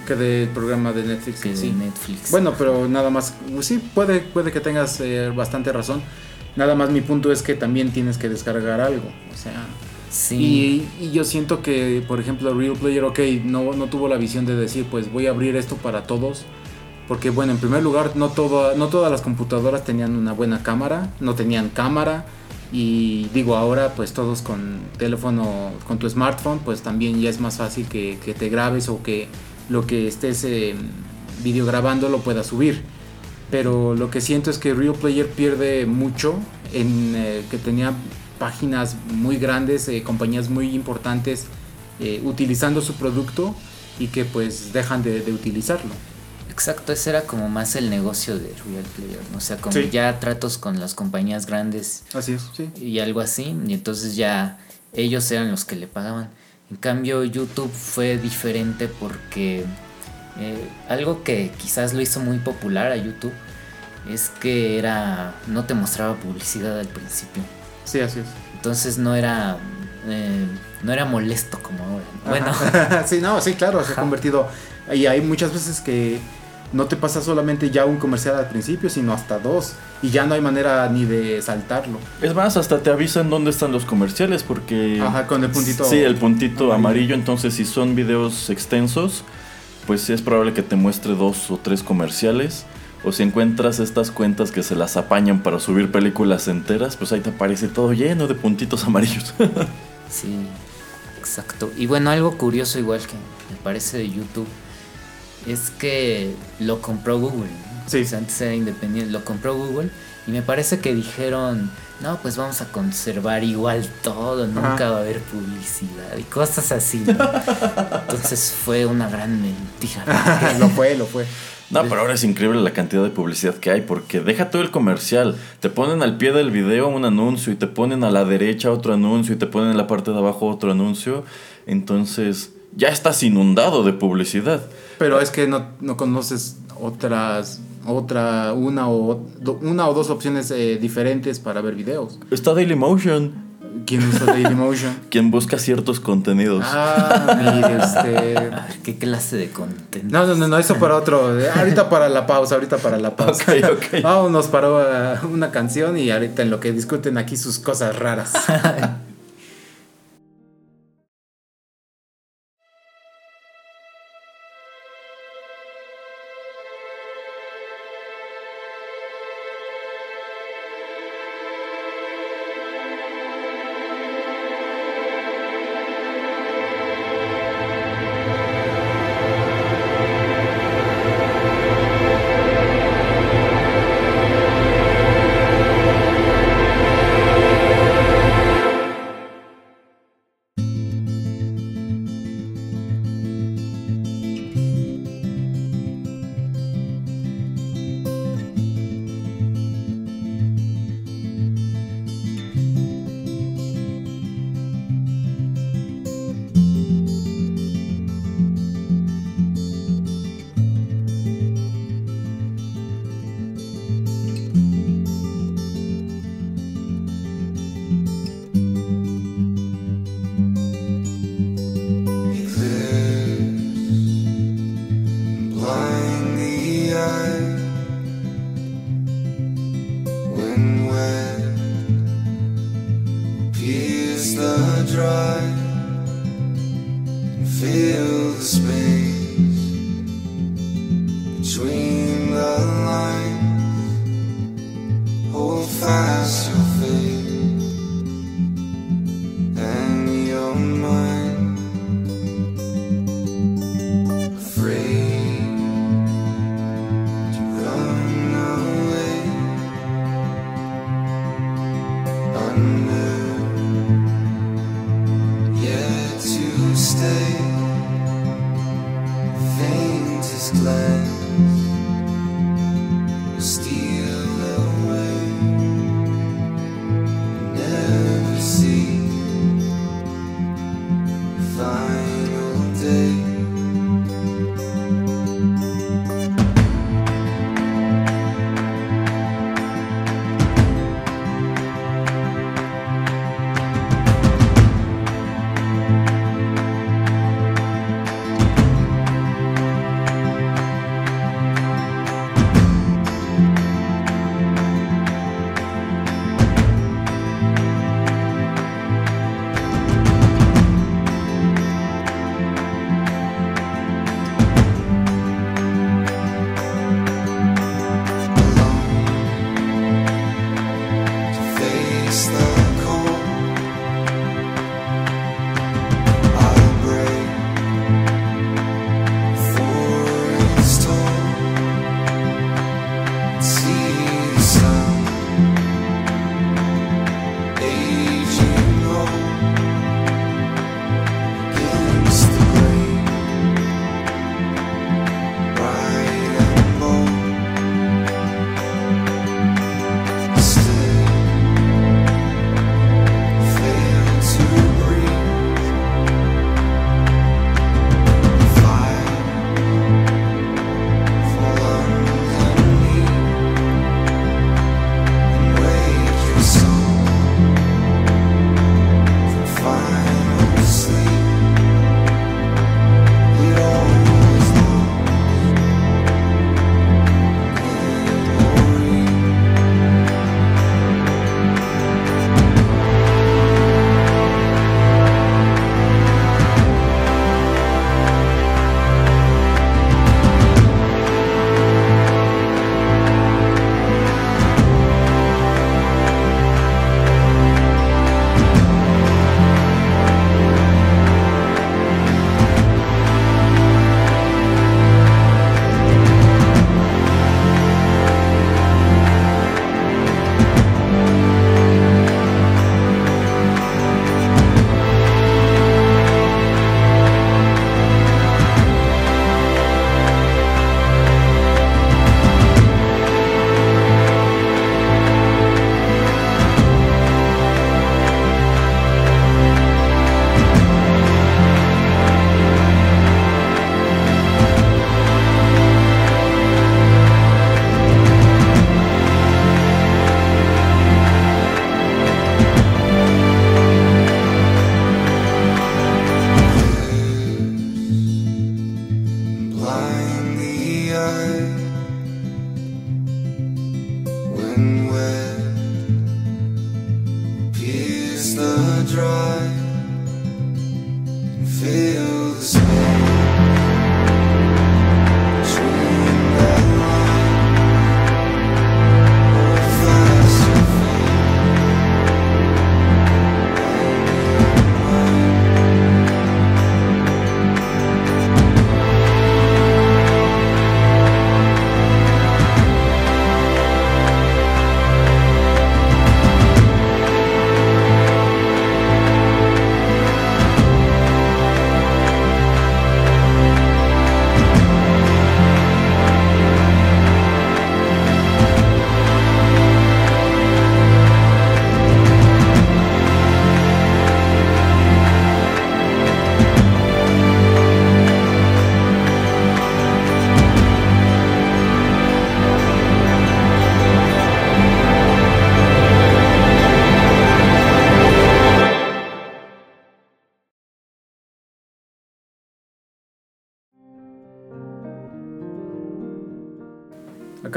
Que del programa de Netflix. que de. Netflix. Bueno, pero nada más, pues sí, puede, puede que tengas eh, bastante razón. Nada más mi punto es que también tienes que descargar algo. O sea, y, yo siento que, por ejemplo, Real Player, ok, no, no tuvo la visión de decir, pues voy a abrir esto para todos. Porque, bueno, en primer lugar, no, todo, no todas las computadoras tenían una buena cámara, no tenían cámara. Y digo, ahora, pues todos con teléfono, con tu smartphone, pues también ya es más fácil que, que te grabes o que lo que estés eh, videograbando lo puedas subir. Pero lo que siento es que Real Player pierde mucho en eh, que tenía páginas muy grandes, eh, compañías muy importantes eh, utilizando su producto y que pues dejan de, de utilizarlo. Exacto, ese era como más el negocio de Real Player, ¿no? O sea, como Sí. ya tratos con las compañías grandes Así es, sí. y algo así, y entonces ya ellos eran los que le pagaban. En cambio, YouTube fue diferente porque eh, algo que quizás lo hizo muy popular a YouTube es que era no te mostraba publicidad al principio. Sí, así es. Entonces no era eh, no era molesto como ahora. ¿no? Bueno, sí, no, sí, claro, se ha convertido. Y hay muchas veces que no te pasa solamente ya un comercial al principio, sino hasta dos. Y ya no hay manera ni de saltarlo. es más, hasta te avisan dónde están los comerciales porque... Ajá, con el puntito Sí, el puntito amarillo. amarillo. Entonces, si son videos extensos, pues es probable que te muestre dos o tres comerciales. O si encuentras estas cuentas que se las apañan para subir películas enteras, pues ahí te aparece todo lleno de puntitos amarillos. Sí, exacto. Y bueno, algo curioso igual que me parece de YouTube es que lo compró Google. ¿no? Sí. O sea, antes era independiente, lo compró Google y me parece que dijeron, no, pues vamos a conservar igual todo, nunca Ajá. va a haber publicidad y cosas así. ¿no? Entonces fue una gran mentira. lo fue, lo fue. No, pero ahora es increíble la cantidad de publicidad que hay, porque deja todo el comercial. Te ponen al pie del video un anuncio y te ponen a la derecha otro anuncio y te ponen en la parte de abajo otro anuncio. Entonces, ya estás inundado de publicidad. Pero es que no, no conoces otras, otra, una o, do- una o dos opciones eh, diferentes para ver videos. Está Dailymotion, ¿Quién usa Dailymotion? quien busca ciertos contenidos. Ah, mire, este... A ver, ¿Qué clase de contenido? No, no, no, no, eso para otro. eh, Ahorita para la pausa, ahorita para la pausa. Ok, ok. Vámonos para uh, una canción y ahorita en lo que discuten aquí sus cosas raras.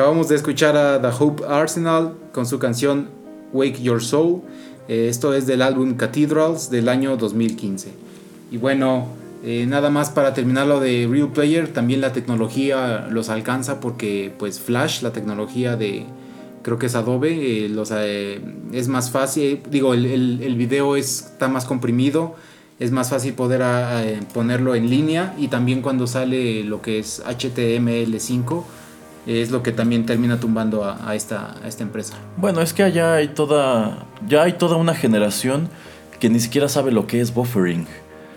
Acabamos de escuchar a The Hope Arsenal con su canción Wake Your Soul. Eh, esto es del álbum Cathedrals del año 2015. Y bueno, eh, nada más para terminar lo de Real Player, también la tecnología los alcanza porque pues Flash, la tecnología de, creo que es Adobe, eh, los, es más fácil, digo, el, video es- está más comprimido, es más fácil poder ponerlo en línea y también cuando sale lo que es HTML5 es lo que también termina tumbando a, a esta, a esta empresa. Bueno, es que allá hay toda. Ya hay toda una generación que ni siquiera sabe lo que es buffering.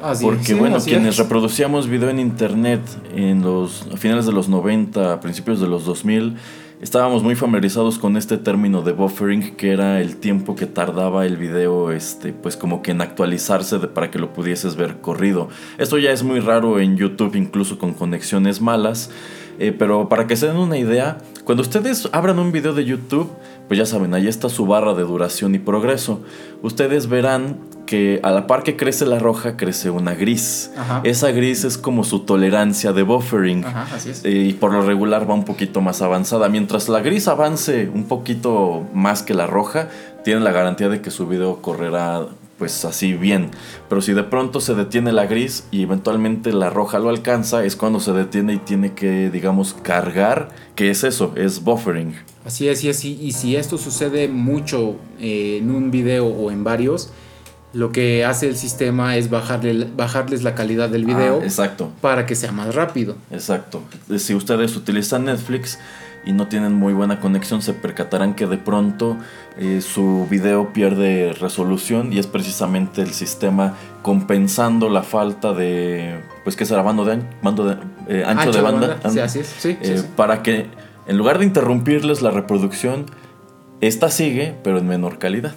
Así Porque sí, bueno, así quienes es. reproducíamos video en internet en los a finales de los 90, a principios de los 2000, estábamos muy familiarizados con este término de buffering, que era el tiempo que tardaba el video, este, pues como que en actualizarse de- para que lo pudieses ver corrido. Esto ya es muy raro en YouTube, incluso con conexiones malas. Eh, pero para que se den una idea, cuando ustedes abran un video de YouTube, pues ya saben, ahí está su barra de duración y progreso. Ustedes verán que a la par que crece la roja, crece una gris. Ajá. Esa gris es como su tolerancia de buffering. Ajá, así es. Eh, y por lo regular va un poquito más avanzada. Mientras la gris avance un poquito más que la roja, tienen la garantía de que su video correrá pues así bien. Pero si de pronto se detiene la gris y eventualmente la roja lo alcanza, es cuando se detiene y tiene que, digamos, cargar. ¿Qué es eso? Es buffering. Así es, y, así, y si esto sucede mucho eh, en un video o en varios, lo que hace el sistema es bajarle, bajarles la calidad del video Ah, exacto. para que sea más rápido. Exacto. Si ustedes utilizan Netflix y no tienen muy buena conexión, se percatarán que de pronto eh, su video pierde resolución y es precisamente el sistema compensando la falta de, pues que será bando de, an- bando de eh, ancho, de banda, Sí, así es. Sí, eh, sí. para que en lugar de interrumpirles la reproducción, esta sigue, pero en menor calidad.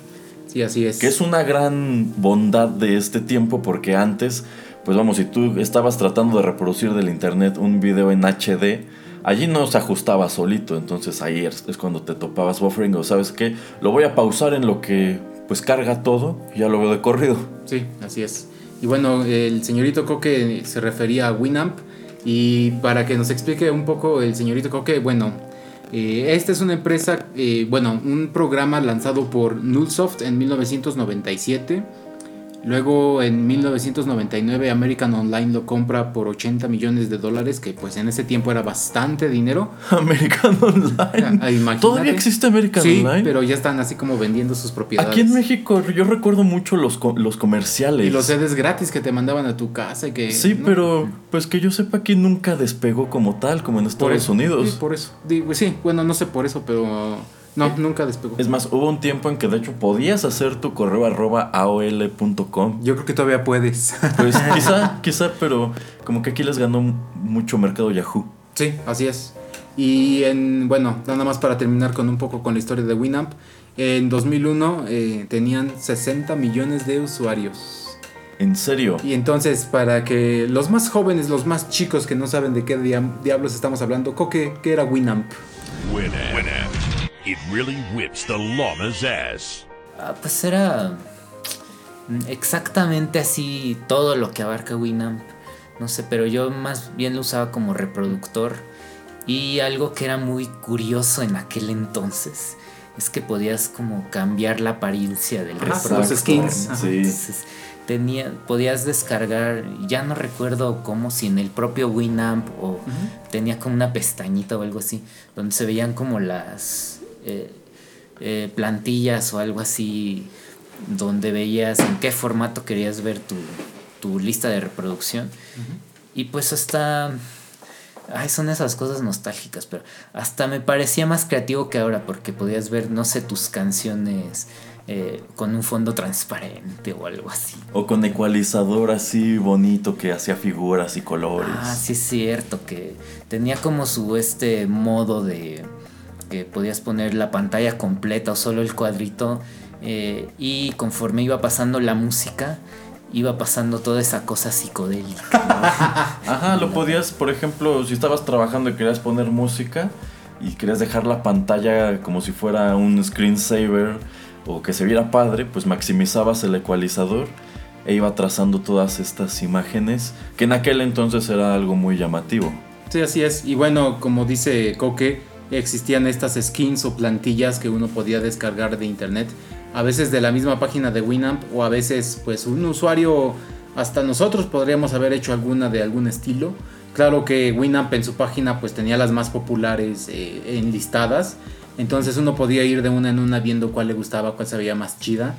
Sí, así es. Que es una gran bondad de este tiempo porque antes, pues vamos, si tú estabas tratando de reproducir del internet un video en HD, allí no se ajustaba solito, entonces ahí es cuando te topabas buffering o sabes qué, lo voy a pausar en lo que pues carga todo y ya lo veo de corrido. Sí, así es. Y bueno, el señorito Coque se refería a Winamp. Y para que nos explique un poco el señorito Coque, bueno, eh, esta es una empresa, eh, bueno, un programa lanzado por Nullsoft en 1997. Luego en 1999 American Online lo compra por 80 millones de dólares, que pues en ese tiempo era bastante dinero. American Online. Ah, imagínate. ¿Todavía existe American sí, Online? pero ya están así como vendiendo sus propiedades. Aquí en México yo recuerdo mucho los, co- los comerciales. Y los CDs gratis que te mandaban a tu casa y que... Sí, no, pero pues que yo sepa que nunca despegó como tal, como en Por Estados eso, Unidos. Sí, por eso. Digo, sí, bueno, no sé por eso, pero no, nunca despegó. Es más, hubo un tiempo en que de hecho podías hacer tu correo arroba aol.com. Yo creo que todavía puedes. Pues quizá, quizá, pero como que aquí les ganó mucho mercado Yahoo. sí, así es. Y en, bueno, nada más para terminar con un poco con la historia de Winamp. En 2001 eh, tenían 60 millones de usuarios. En serio. Y entonces, para que los más jóvenes, los más chicos que no saben de qué dia- diablos estamos hablando, Coque, ¿qué era Winamp? Winamp. Winamp. It really whips the llama's ass. Ah, pues era exactamente así todo lo que abarca Winamp. No sé, pero yo más bien lo usaba como reproductor. Y algo que era muy curioso en aquel entonces es que podías como cambiar la apariencia del Ajá, reproductor. los skins, ¿no? ajá. Sí. Entonces, tenía, podías descargar, ya no recuerdo cómo, si en el propio Winamp o tenía como una pestañita o algo así, donde se veían como las eh, eh, plantillas o algo así, donde veías en qué formato querías ver tu, tu lista de reproducción. Y pues hasta... Ay, son esas cosas nostálgicas, pero hasta me parecía más creativo que ahora porque podías ver, no sé, tus canciones eh, con un fondo transparente o algo así. O con ecualizador así bonito que hacía figuras y colores. Ah, sí es cierto, que tenía como su este modo de que podías poner la pantalla completa o solo el cuadrito eh, y conforme iba pasando la música iba pasando toda esa cosa psicodélica. ¿no? Ajá, lo podías, por ejemplo, si estabas trabajando y querías poner música y querías dejar la pantalla como si fuera un screensaver o que se viera padre, pues maximizabas el ecualizador e iba trazando todas estas imágenes, que en aquel entonces era algo muy llamativo. Sí, así es. Y bueno, como dice Coque, existían estas skins o plantillas que uno podía descargar de internet a veces de la misma página de Winamp o a veces pues un usuario, hasta nosotros podríamos haber hecho alguna de algún estilo. Claro que Winamp en su página pues tenía las más populares eh, enlistadas, entonces uno podía ir de una en una viendo cuál le gustaba, cuál se veía más chida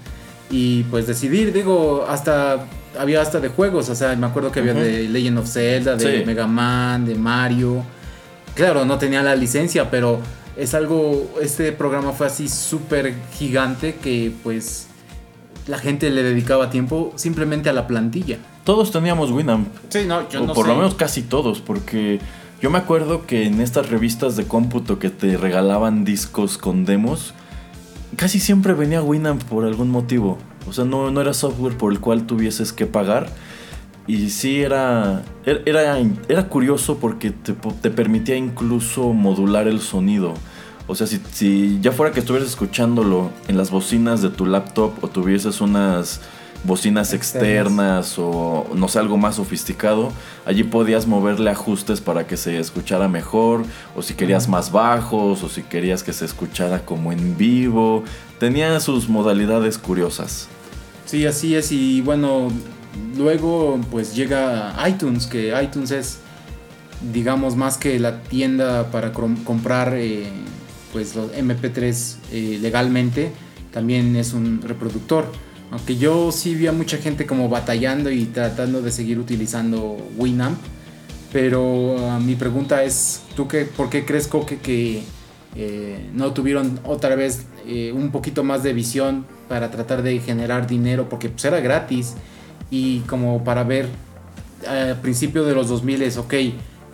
y pues decidir, digo, hasta había hasta de juegos, o sea, me acuerdo que había de Legend of Zelda, de Sí. Mega Man, de Mario. Claro, no tenía la licencia, pero es algo, este programa fue así súper gigante que pues la gente le dedicaba tiempo simplemente a la plantilla. Todos teníamos Winamp. Sí, no, yo o no por sé. lo menos casi todos, porque yo me acuerdo que en estas revistas de cómputo que te regalaban discos con demos, casi siempre venía Winamp por algún motivo. O sea, no, no era software por el cual tuvieses que pagar. Y sí era, er, era, era curioso porque te, permitía incluso modular el sonido. O sea, si, si ya fuera que estuvieras escuchándolo en las bocinas de tu laptop o tuvieses unas bocinas Externas. externas o no sé, algo más sofisticado, allí podías moverle ajustes para que se escuchara mejor, o si querías más bajos, o si querías que se escuchara como en vivo. Tenía sus modalidades curiosas. Sí, así es. Y bueno, luego pues llega iTunes, que iTunes es, digamos, más que la tienda para comprar eh, pues los MP3 eh, legalmente, también es un reproductor. Aunque yo sí vi a mucha gente como batallando y tratando de seguir utilizando Winamp. Pero ah, mi pregunta es, ¿tú qué, por qué crees, Coque, que eh, no tuvieron otra vez un poquito más de visión para tratar de generar dinero? Porque pues era gratis y como para ver eh, al principio de los 2000 es, ok,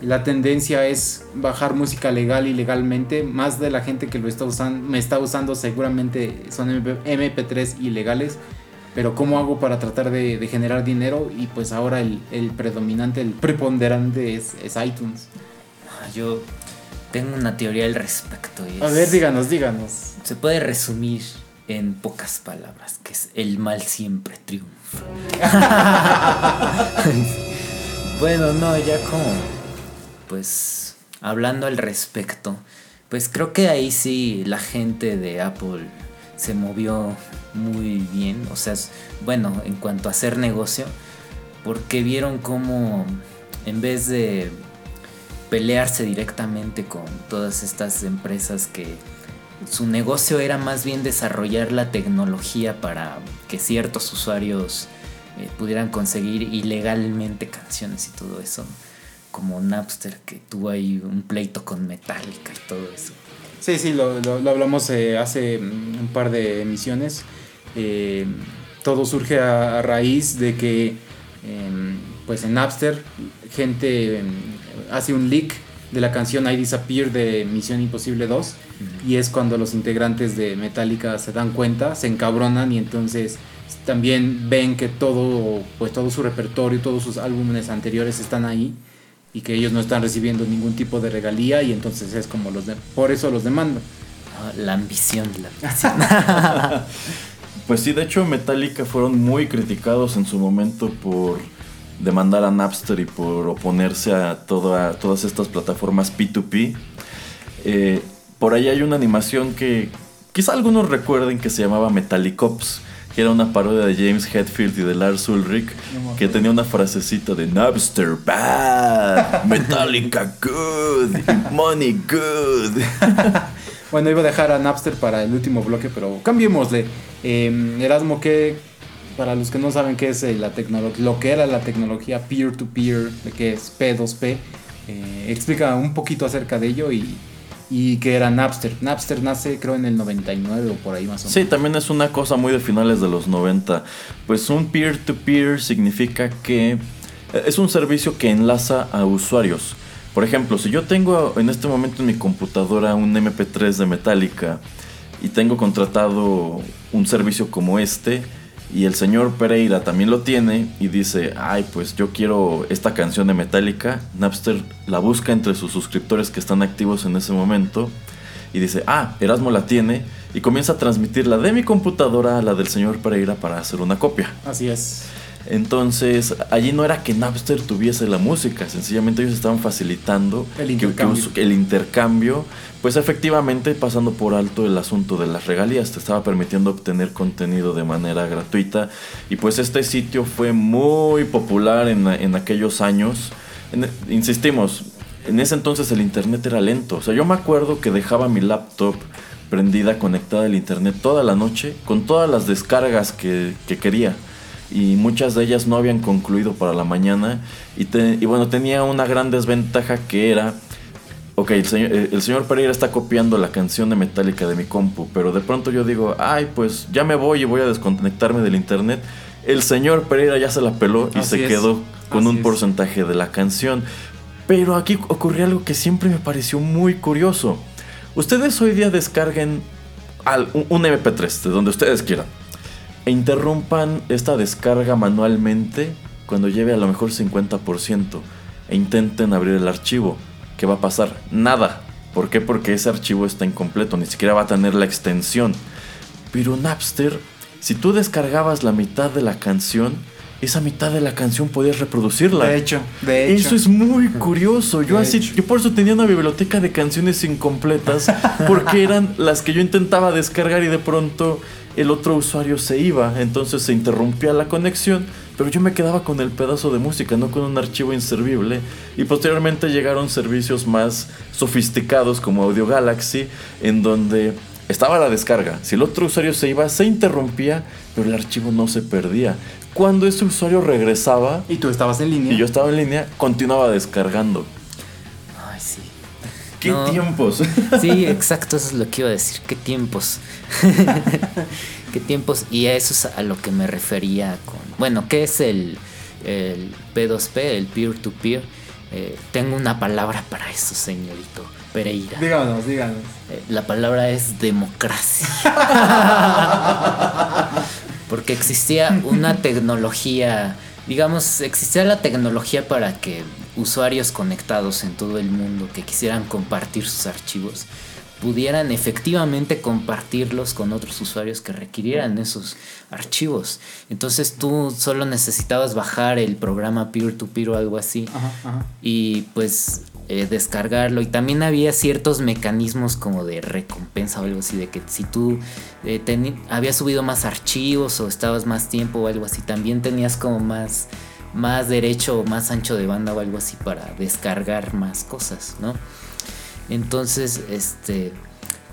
la tendencia es bajar música legal y legalmente. Más de la gente que lo está usando, me está usando seguramente son MP- MP3 ilegales. Pero ¿cómo hago para tratar de, de generar dinero? Y pues ahora el, el predominante, el preponderante es, es iTunes. Ah, Yo tengo una teoría al respecto. y A ver, díganos, díganos. Se puede resumir en pocas palabras, que es el mal siempre triunfa. bueno, no, ya como, pues, hablando al respecto, pues creo que ahí sí la gente de Apple se movió muy bien, o sea, bueno, en cuanto a hacer negocio, porque vieron cómo en vez de pelearse directamente con todas estas empresas que su negocio era más bien desarrollar la tecnología para que ciertos usuarios eh, pudieran conseguir ilegalmente canciones y todo eso. Como Napster que tuvo ahí un pleito con Metallica y todo eso. Sí, sí, lo, lo- hablamos eh, hace mm, un par de emisiones. Eh, todo surge a, a raíz de que, em, pues en Napster, gente em, hace un leak de la canción I Disappear de Misión Imposible 2. Y es cuando los integrantes de Metallica se dan cuenta, se encabronan y entonces también ven que todo, pues todo su repertorio, todos sus álbumes anteriores están ahí y que ellos no están recibiendo ningún tipo de regalía y entonces es como los de, por eso los demandan. Ah, La ambición, la ambición. Pues sí, de hecho Metallica fueron muy criticados en su momento por demandar a Napster y por oponerse a toda- todas estas plataformas P2P. Eh, por ahí hay una animación que quizá algunos recuerden que se llamaba Metallicops, que era una parodia de James Hetfield y de Lars Ulrich, que tenía una frasecita de Napster bad, Metallica good, money good. Bueno, iba a dejar a Napster para el último bloque, pero cambiémosle. Eh, Erasmo, que para los que no saben qué es eh, la tecnología, lo que era la tecnología peer-to-peer, de que es P2P, eh, explica un poquito acerca de ello y, y qué era Napster. Napster nace creo en el 99 o por ahí más o menos. Sí, también es una cosa muy de finales de los 90. Pues un peer-to-peer significa que eh, es un servicio que enlaza a usuarios. Por ejemplo, si yo tengo en este momento en mi computadora un MP3 de Metallica y tengo contratado un servicio como este y el señor Pereira también lo tiene y dice, ay, pues yo quiero esta canción de Metallica, Napster la busca entre sus suscriptores que están activos en ese momento y dice, ah, Erasmo la tiene y comienza a transmitirla de mi computadora a la del señor Pereira para hacer una copia. Así es. Entonces, allí no era que Napster tuviese la música, sencillamente ellos estaban facilitando El que- que intercambio. el intercambio, pues efectivamente pasando por alto el asunto de las regalías, te estaba permitiendo obtener contenido de manera gratuita y pues este sitio fue muy popular en, en aquellos años. En- insistimos, en ese entonces el internet era lento, o sea, yo me acuerdo que dejaba mi laptop prendida, conectada al internet toda la noche, con todas las descargas que, que quería y muchas de ellas no habían concluido para la mañana y, te- y bueno, tenía una gran desventaja que era, ok, el señor, eh, el señor Pereira está copiando la canción de Metallica de mi compu, pero de pronto yo digo, ay, pues ya me voy y voy a desconectarme del internet. El señor Pereira ya se la peló y Así se es, quedó con así un es. porcentaje de la canción. Pero aquí ocurrió algo que siempre me pareció muy curioso. Ustedes hoy día descarguen al- un- un MP3 de donde ustedes quieran e interrumpan esta descarga manualmente cuando lleve a lo mejor 50% e intenten abrir el archivo. ¿Qué va a pasar? Nada. ¿Por qué? Porque ese archivo está incompleto, ni siquiera va a tener la extensión. Pero Napster, si tú descargabas la mitad de la canción, esa mitad de la canción podías reproducirla. De hecho, de hecho. Eso es muy curioso. Yo De así, hecho. yo por eso tenía una biblioteca de canciones incompletas, porque eran las que yo intentaba descargar y de pronto el otro usuario se iba, entonces se interrumpía la conexión, pero yo me quedaba con el pedazo de música, no con un archivo inservible. Y posteriormente llegaron servicios más sofisticados como Audio Galaxy, en donde estaba la descarga. Si el otro usuario se iba, se interrumpía, pero el archivo no se perdía. Cuando ese usuario regresaba, Y tú estabas en línea. y yo estaba en línea, continuaba descargando. ¡Qué No. tiempos! Sí, exacto, eso es lo que iba a decir. ¿Qué tiempos? ¿Qué tiempos? Y a eso es a lo que me refería con... Bueno, ¿qué es el, el P2P, el peer-to-peer? Eh, tengo una palabra para eso, señorito Pereira. Díganos, díganos. Eh, la palabra es democracia. Porque existía una tecnología, digamos, existía la tecnología para que usuarios conectados en todo el mundo que quisieran compartir sus archivos pudieran efectivamente compartirlos con otros usuarios que requirieran esos archivos. Entonces tú solo necesitabas bajar el programa peer-to-peer o algo así Ajá, ajá. y pues eh, descargarlo. Y también había ciertos mecanismos como de recompensa o algo así, de que si tú eh, habías subido más archivos o estabas más tiempo o algo así, también tenías como más, más derecho o más ancho de banda o algo así para descargar más cosas, ¿no? Entonces, este,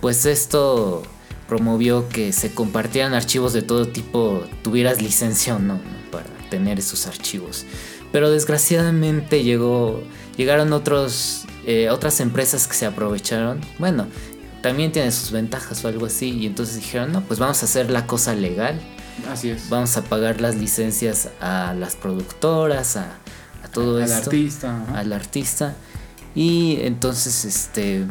pues esto promovió que se compartieran archivos de todo tipo, tuvieras licencia o no, ¿no? para tener esos archivos. Pero desgraciadamente llegó, llegaron otros, eh, otras empresas que se aprovecharon. Bueno, también tiene sus ventajas o algo así. Y entonces dijeron, no, pues vamos a hacer la cosa legal. Así es. Vamos a pagar las licencias a las productoras, a, a todo Al esto artista. ajá. al artista y entonces este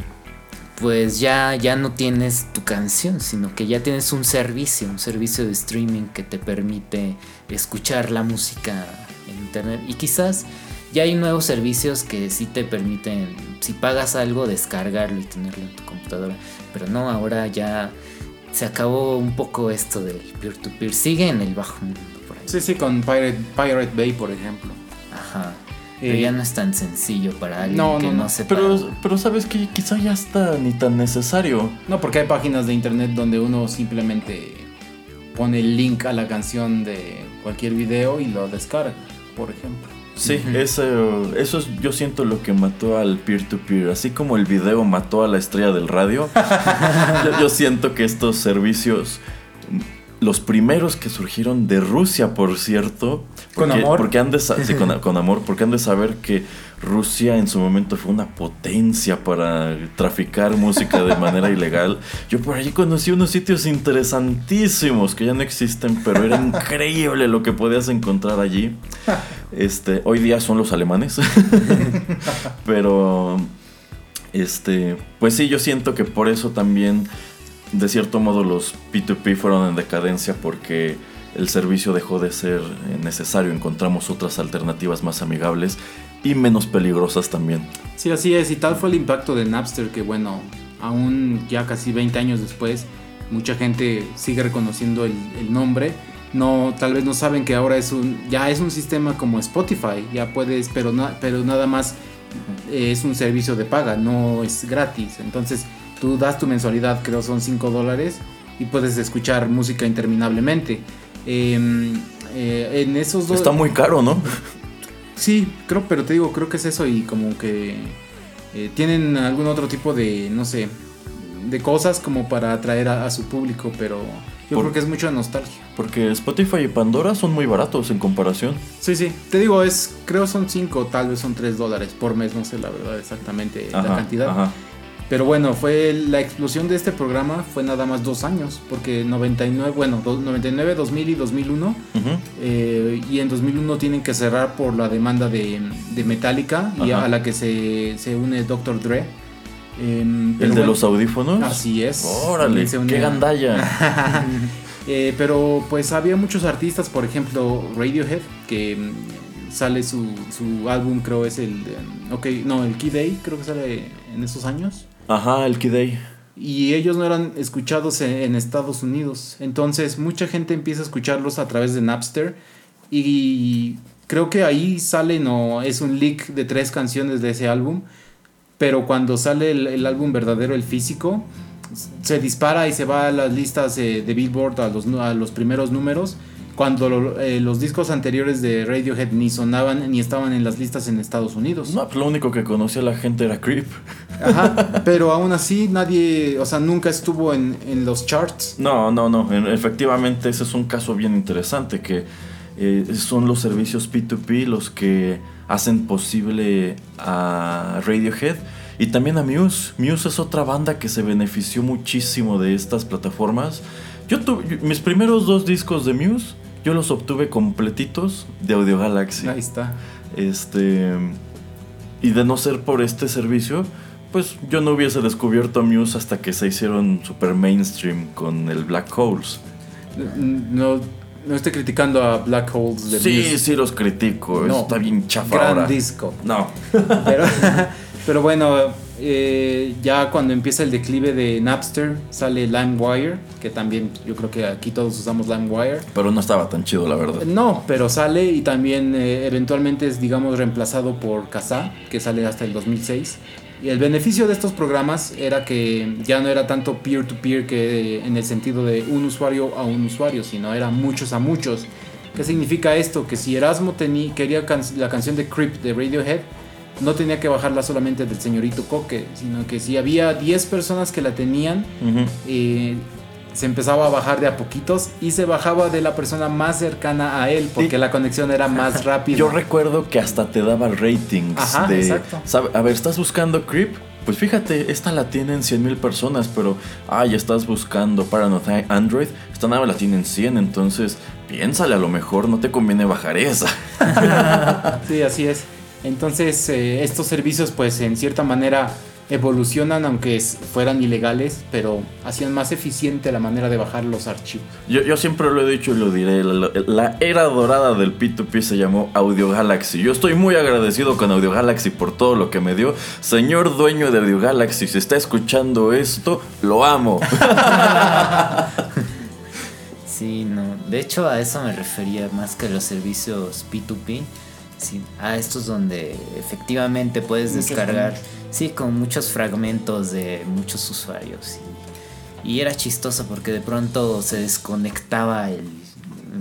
pues ya ya no tienes tu canción sino que ya tienes un servicio un servicio de streaming que te permite escuchar la música en internet y quizás ya hay nuevos servicios que sí te permiten si pagas algo descargarlo y tenerlo en tu computadora pero no ahora ya se acabó un poco esto del peer to peer sigue en el bajo mundo por ahí Sí, sí, con Pirate, Pirate Bay, por ejemplo. Ajá. Pero Eh, ya no es tan sencillo para alguien no, que no, no, no. sepa. Pero, pero sabes que quizá ya está ni tan necesario. No, porque hay páginas de internet donde uno simplemente pone el link a la canción de cualquier video y lo descarga, por ejemplo. Sí, eso, eso es, yo siento lo que mató al peer-to-peer. Así como el video mató a la estrella del radio, yo, yo siento que estos servicios, los primeros que surgieron de Rusia, por cierto, Con amor. porque han de sa- sí, con, con amor, porque han de saber que Rusia en su momento fue una potencia para traficar música de manera ilegal. Yo por allí conocí unos sitios interesantísimos que ya no existen, pero era increíble lo que podías encontrar allí. Este, hoy día son los alemanes. Pero este, pues sí, yo siento que por eso también de cierto modo los P2P fueron en decadencia porque el servicio dejó de ser necesario, encontramos otras alternativas más amigables y menos peligrosas también. Sí, así es. Y tal fue el impacto de Napster que, bueno, aún ya casi 20 años después, mucha gente sigue reconociendo el, el nombre. No, tal vez no saben que ahora es un, ya es un sistema como Spotify, ya puedes, pero, na- pero nada más eh, es un servicio de paga, no es gratis. Entonces tú das tu mensualidad, creo son 5 dólares, y puedes escuchar música interminablemente. Em, eh, en esos dos... Está muy caro, ¿no? Sí, creo, pero te digo, creo que es eso y como que eh, tienen algún otro tipo de, no sé, de cosas como para atraer a, a su público, pero yo Por- creo que es mucha nostalgia. Porque Spotify y Pandora son muy baratos en comparación. Sí, sí, te digo, es, creo son 5, tal vez son 3 dólares por mes, no sé la verdad exactamente la cantidad. ajá. Pero bueno, fue la explosión de este programa fue nada más dos años, porque 99, bueno, do- 99, 2000 y 2001. Ujú. eh, y en 2001 tienen que cerrar por la demanda de, de Metallica y a la que se, se une Dr. Dre. Em, El de bueno, los audífonos. Así es. Órale, qué gandalla. Eh, pero pues había muchos artistas, por ejemplo Radiohead, que mm, sale su, su álbum, creo es el... de- ok, no, el Key Day, creo que sale en esos años. Ajá, el Kid. Y ellos no eran escuchados en, en Estados Unidos. Entonces mucha gente empieza a escucharlos a través de Napster. Y creo que ahí salen o es un leak de tres canciones de ese álbum. Pero cuando sale el, álbum verdadero, el físico, se dispara y se va a las listas eh, de Billboard a los primeros números. Cuando lo- eh, los discos anteriores de Radiohead ni sonaban ni estaban en las listas en Estados Unidos. No, pues lo único que conocía la gente era Creep. Ajá, pero aún así nadie, o sea, nunca estuvo en, en los charts. No, no, no. En- Efectivamente, ese es un caso bien interesante que eh, son los servicios P2P los que hacen posible a Radiohead y también a Muse. Muse es otra banda que se benefició muchísimo de estas plataformas. Yo tuve mis primeros dos discos de Muse, yo los obtuve completitos de Audio Galaxy. Ahí está. Este. Y de no ser por este servicio, pues yo no hubiese descubierto a Muse hasta que se hicieron super mainstream con el Black Holes. No, no estoy criticando a Black Holes de Sí, Muse. sí los critico. No, Está bien chafa Gran ahora. disco. No. Pero, pero bueno, eh, ya cuando empieza el declive de Napster, sale LimeWire, que también yo creo que aquí todos usamos LimeWire. Pero no estaba tan chido, la verdad. No, pero sale y también eh, eventualmente es, digamos, reemplazado por Kazaa, que sale hasta el 2006. Y el beneficio de estos programas era que ya no era tanto peer-to-peer que eh, en el sentido de un usuario a un usuario, sino era muchos a muchos. ¿Qué significa esto? Que si Erasmo quería can- la canción de Creep de Radiohead, no tenía que bajarla solamente del señorito Coque, sino que si había 10 personas que la tenían, eh, se empezaba a bajar de a poquitos y se bajaba de la persona más cercana a él porque Sí. la conexión era más rápida. Yo recuerdo que hasta te daba ratings Ajá, de. exacto. sabe- a ver, ¿estás buscando Creep? Pues fíjate, esta la tienen 100 mil personas, pero. Ay, estás buscando Paranoid Android. Esta nave la tienen 100, entonces piénsale, a lo mejor no te conviene bajar esa. Sí, así es. Entonces, eh, estos servicios, pues en cierta manera evolucionan, aunque es- fueran ilegales, pero hacían más eficiente la manera de bajar los archivos. Yo, yo siempre lo he dicho y lo diré, la, la era dorada del P2P se llamó Audio Galaxy. Yo estoy muy agradecido con Audio Galaxy por todo lo que me dio. Señor dueño de Audio Galaxy, si está escuchando esto, lo amo. Sí, no. De hecho, a eso me refería más que a los servicios P2P. Sí, a estos donde efectivamente puedes Muchos descargar, sí, con muchos fragmentos de muchos usuarios. Y, y era chistoso porque de pronto se desconectaba el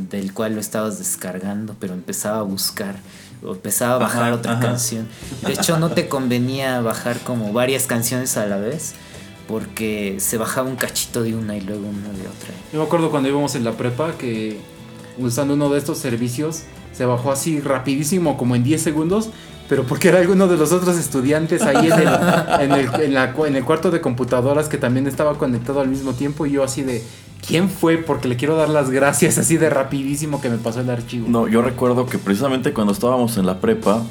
del cual lo estabas descargando, pero empezaba a buscar o empezaba a bajar Ajá, otra ajá. canción. De hecho, no te convenía bajar como varias canciones a la vez porque se bajaba un cachito de una y luego una de otra. Yo me acuerdo cuando íbamos en la prepa que usando uno de estos servicios se bajó así rapidísimo, como en 10 segundos, pero porque era alguno de los otros estudiantes ahí en el, en el, en la cu- en el cuarto de computadoras que también estaba conectado al mismo tiempo y yo así de, ¿quién fue? Porque le quiero dar las gracias así de rapidísimo que me pasó el archivo. No, yo recuerdo que precisamente cuando estábamos en la prepa,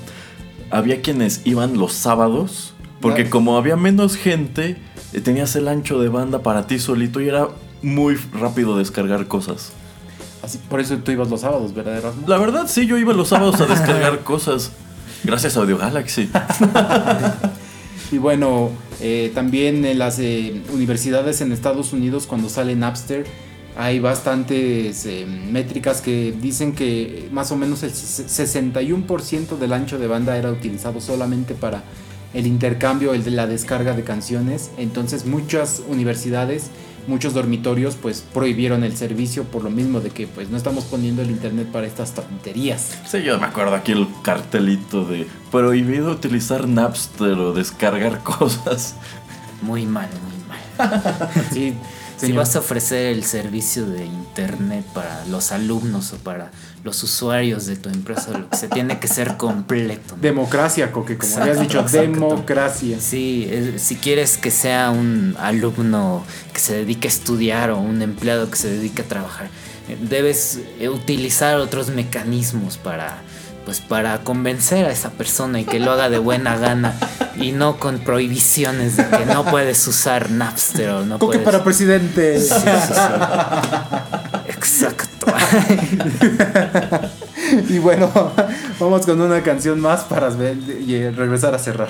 había quienes iban los sábados, porque como había menos gente, eh, tenías el ancho de banda para ti solito y era muy rápido descargar cosas. Así, por eso tú ibas los sábados, ¿verdad, Erasmo? La verdad, sí, yo iba los sábados a descargar cosas. Gracias a Audio Galaxy. Y bueno, eh, también en las eh, universidades en Estados Unidos cuando sale Napster hay bastantes eh, métricas que dicen que más o menos el ses- 61% del ancho de banda era utilizado solamente para el intercambio, el de la descarga de canciones. Entonces muchas universidades, muchos dormitorios pues prohibieron el servicio por lo mismo de que pues no estamos poniendo el internet para estas tonterías. Sí, yo me acuerdo aquí el cartelito de prohibido utilizar Napster o descargar cosas. Muy mal, muy mal. Sí, Si vas a ofrecer el servicio de internet para los alumnos o para los usuarios de tu empresa, lo que se tiene que ser completo. ¿no? Democracia, Coque, como habías dicho, exacto. democracia. Sí, si quieres que sea un alumno que se dedique a estudiar o un empleado que se dedique a trabajar, eh, debes utilizar otros mecanismos para pues para convencer a esa persona y que lo haga de buena gana y no con prohibiciones de que no puedes usar Napster o no Coque puedes para presidente. Sí, sí, sí. Exacto. Y bueno, vamos con una canción más para regresar a cerrar.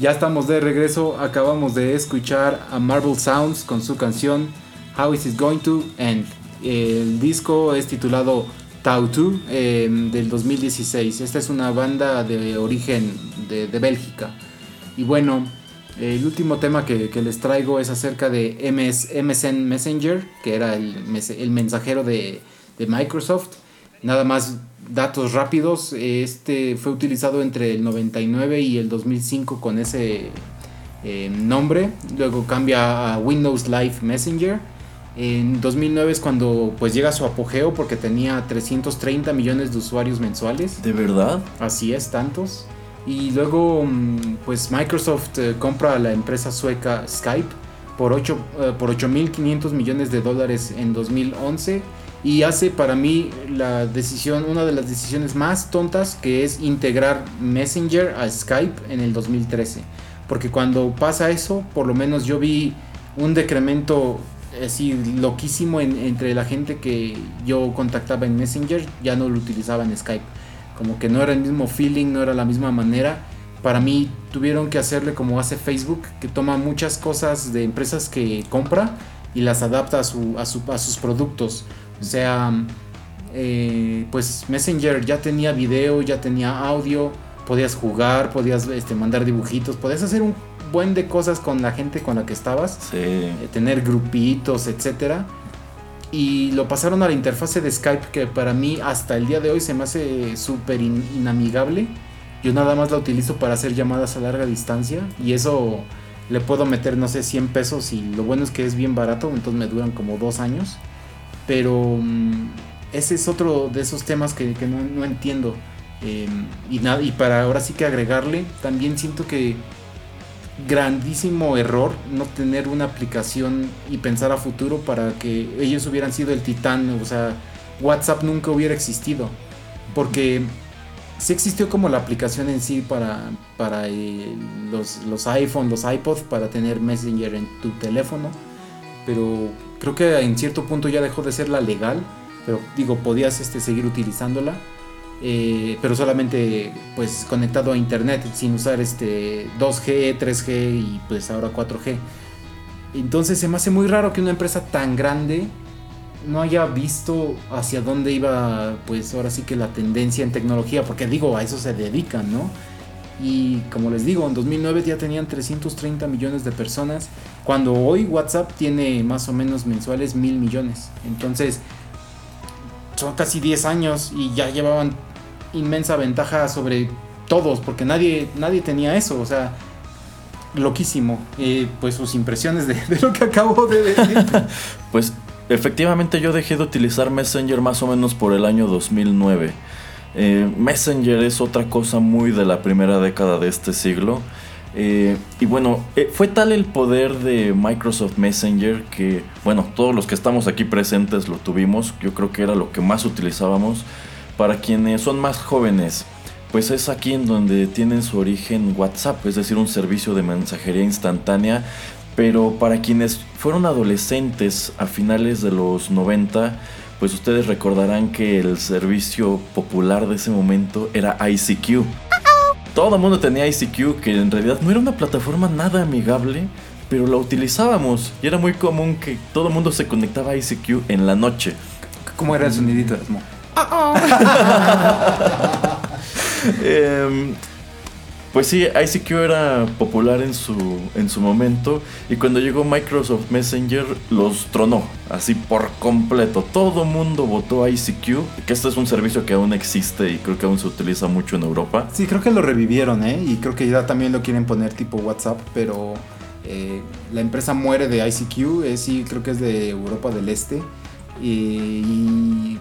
Ya estamos de regreso. Acabamos de escuchar a Marvel Sounds con su canción How Is It Going to End. El disco es titulado Tau 2 del 2016. Esta es una banda de origen de, de Bélgica. Y bueno, el último tema que, les traigo es acerca de MS, MSN Messenger, que era el, el mensajero de, de Microsoft. Nada más datos rápidos. Este fue utilizado entre el 99 y el 2005 con ese eh, nombre. Luego cambia a Windows Live Messenger. En 2009 es cuando pues llega a su apogeo porque tenía 330 millones de usuarios mensuales. ¿De verdad? Así es, tantos. Y luego, mm, pues Microsoft eh, compra a la empresa sueca Skype por 8 eh, por 8.500 millones de dólares en 2011 y hace para mí la decisión, una de las decisiones más tontas que es integrar Messenger a Skype en el 2013. Porque cuando pasa eso, por lo menos yo vi un decremento así loquísimo en- entre la gente que yo contactaba en Messenger, ya no lo utilizaba en Skype como que no era el mismo feeling, no era la misma manera. Para mí tuvieron que hacerle como hace Facebook, que toma muchas cosas de empresas que compra y las adapta a, su- a sus productos. O sea, eh, pues Messenger ya tenía video, ya tenía audio, podías jugar, podías este, mandar dibujitos, podías hacer un buen de cosas con la gente con la que estabas Sí. eh, tener grupitos, etcétera. Y lo pasaron a la interfase de Skype que para mí hasta el día de hoy se me hace súper in- inamigable. Yo nada más la utilizo para hacer llamadas a larga distancia y eso le puedo meter no sé 100 pesos y lo bueno es que es bien barato, entonces me duran como dos años. Pero mm, ese es otro de esos temas que, no, entiendo. Eh, y, nada, y para ahora sí que agregarle, también siento que grandísimo error no tener una aplicación y pensar a futuro para que ellos hubieran sido el titán, o sea, WhatsApp nunca hubiera existido, porque sí existió como la aplicación en sí para, para eh, los, los los iPods, para tener Messenger en tu teléfono, pero creo que en cierto punto ya dejó de ser la legal, pero digo, podías este, seguir utilizándola. eh, pero solamente pues conectado a internet sin usar este 2G, 3G y pues ahora 4G. Entonces se me hace muy raro que una empresa tan grande no haya visto hacia dónde iba pues ahora sí que la tendencia en tecnología, porque digo, a eso se dedican, ¿no? Y como les digo, en 2009 ya tenían 330 millones de personas, cuando hoy WhatsApp tiene más o menos mensuales mil millones. Entonces, son casi 10 años y ya llevaban inmensa ventaja sobre todos, porque nadie, nadie tenía eso, o sea, loquísimo. Eh, pues sus impresiones de, de lo que acabo de decir. Pues efectivamente yo dejé de utilizar Messenger más o menos por el año 2009. Eh, Messenger es otra cosa muy de la primera década de este siglo. Eh, y bueno, eh, fue tal el poder de Microsoft Messenger que, bueno, todos los que estamos aquí presentes lo tuvimos. Yo creo que era lo que más utilizábamos. Para quienes son más jóvenes, pues es aquí en donde tienen su origen WhatsApp, es decir, un servicio de mensajería instantánea. Pero para quienes fueron adolescentes a finales de los 90, pues ustedes recordarán que el servicio popular de ese momento era ICQ. Todo el mundo tenía ICQ, que en realidad no era una plataforma nada amigable, pero la utilizábamos. Y era muy común que todo el mundo se conectaba a ICQ en la noche. ¿Cómo era el sonidito de Asmo? Pues sí, ICQ era popular en su, en su momento y cuando llegó Microsoft Messenger los tronó, así por completo. Todo mundo votó ICQ, que este es un servicio que aún existe y creo que aún se utiliza mucho en Europa. Sí, creo que lo revivieron, ¿eh? Y creo que ya también lo quieren poner tipo WhatsApp, pero eh, la empresa muere de ICQ, eh, sí, creo que es de Europa del Este. Y,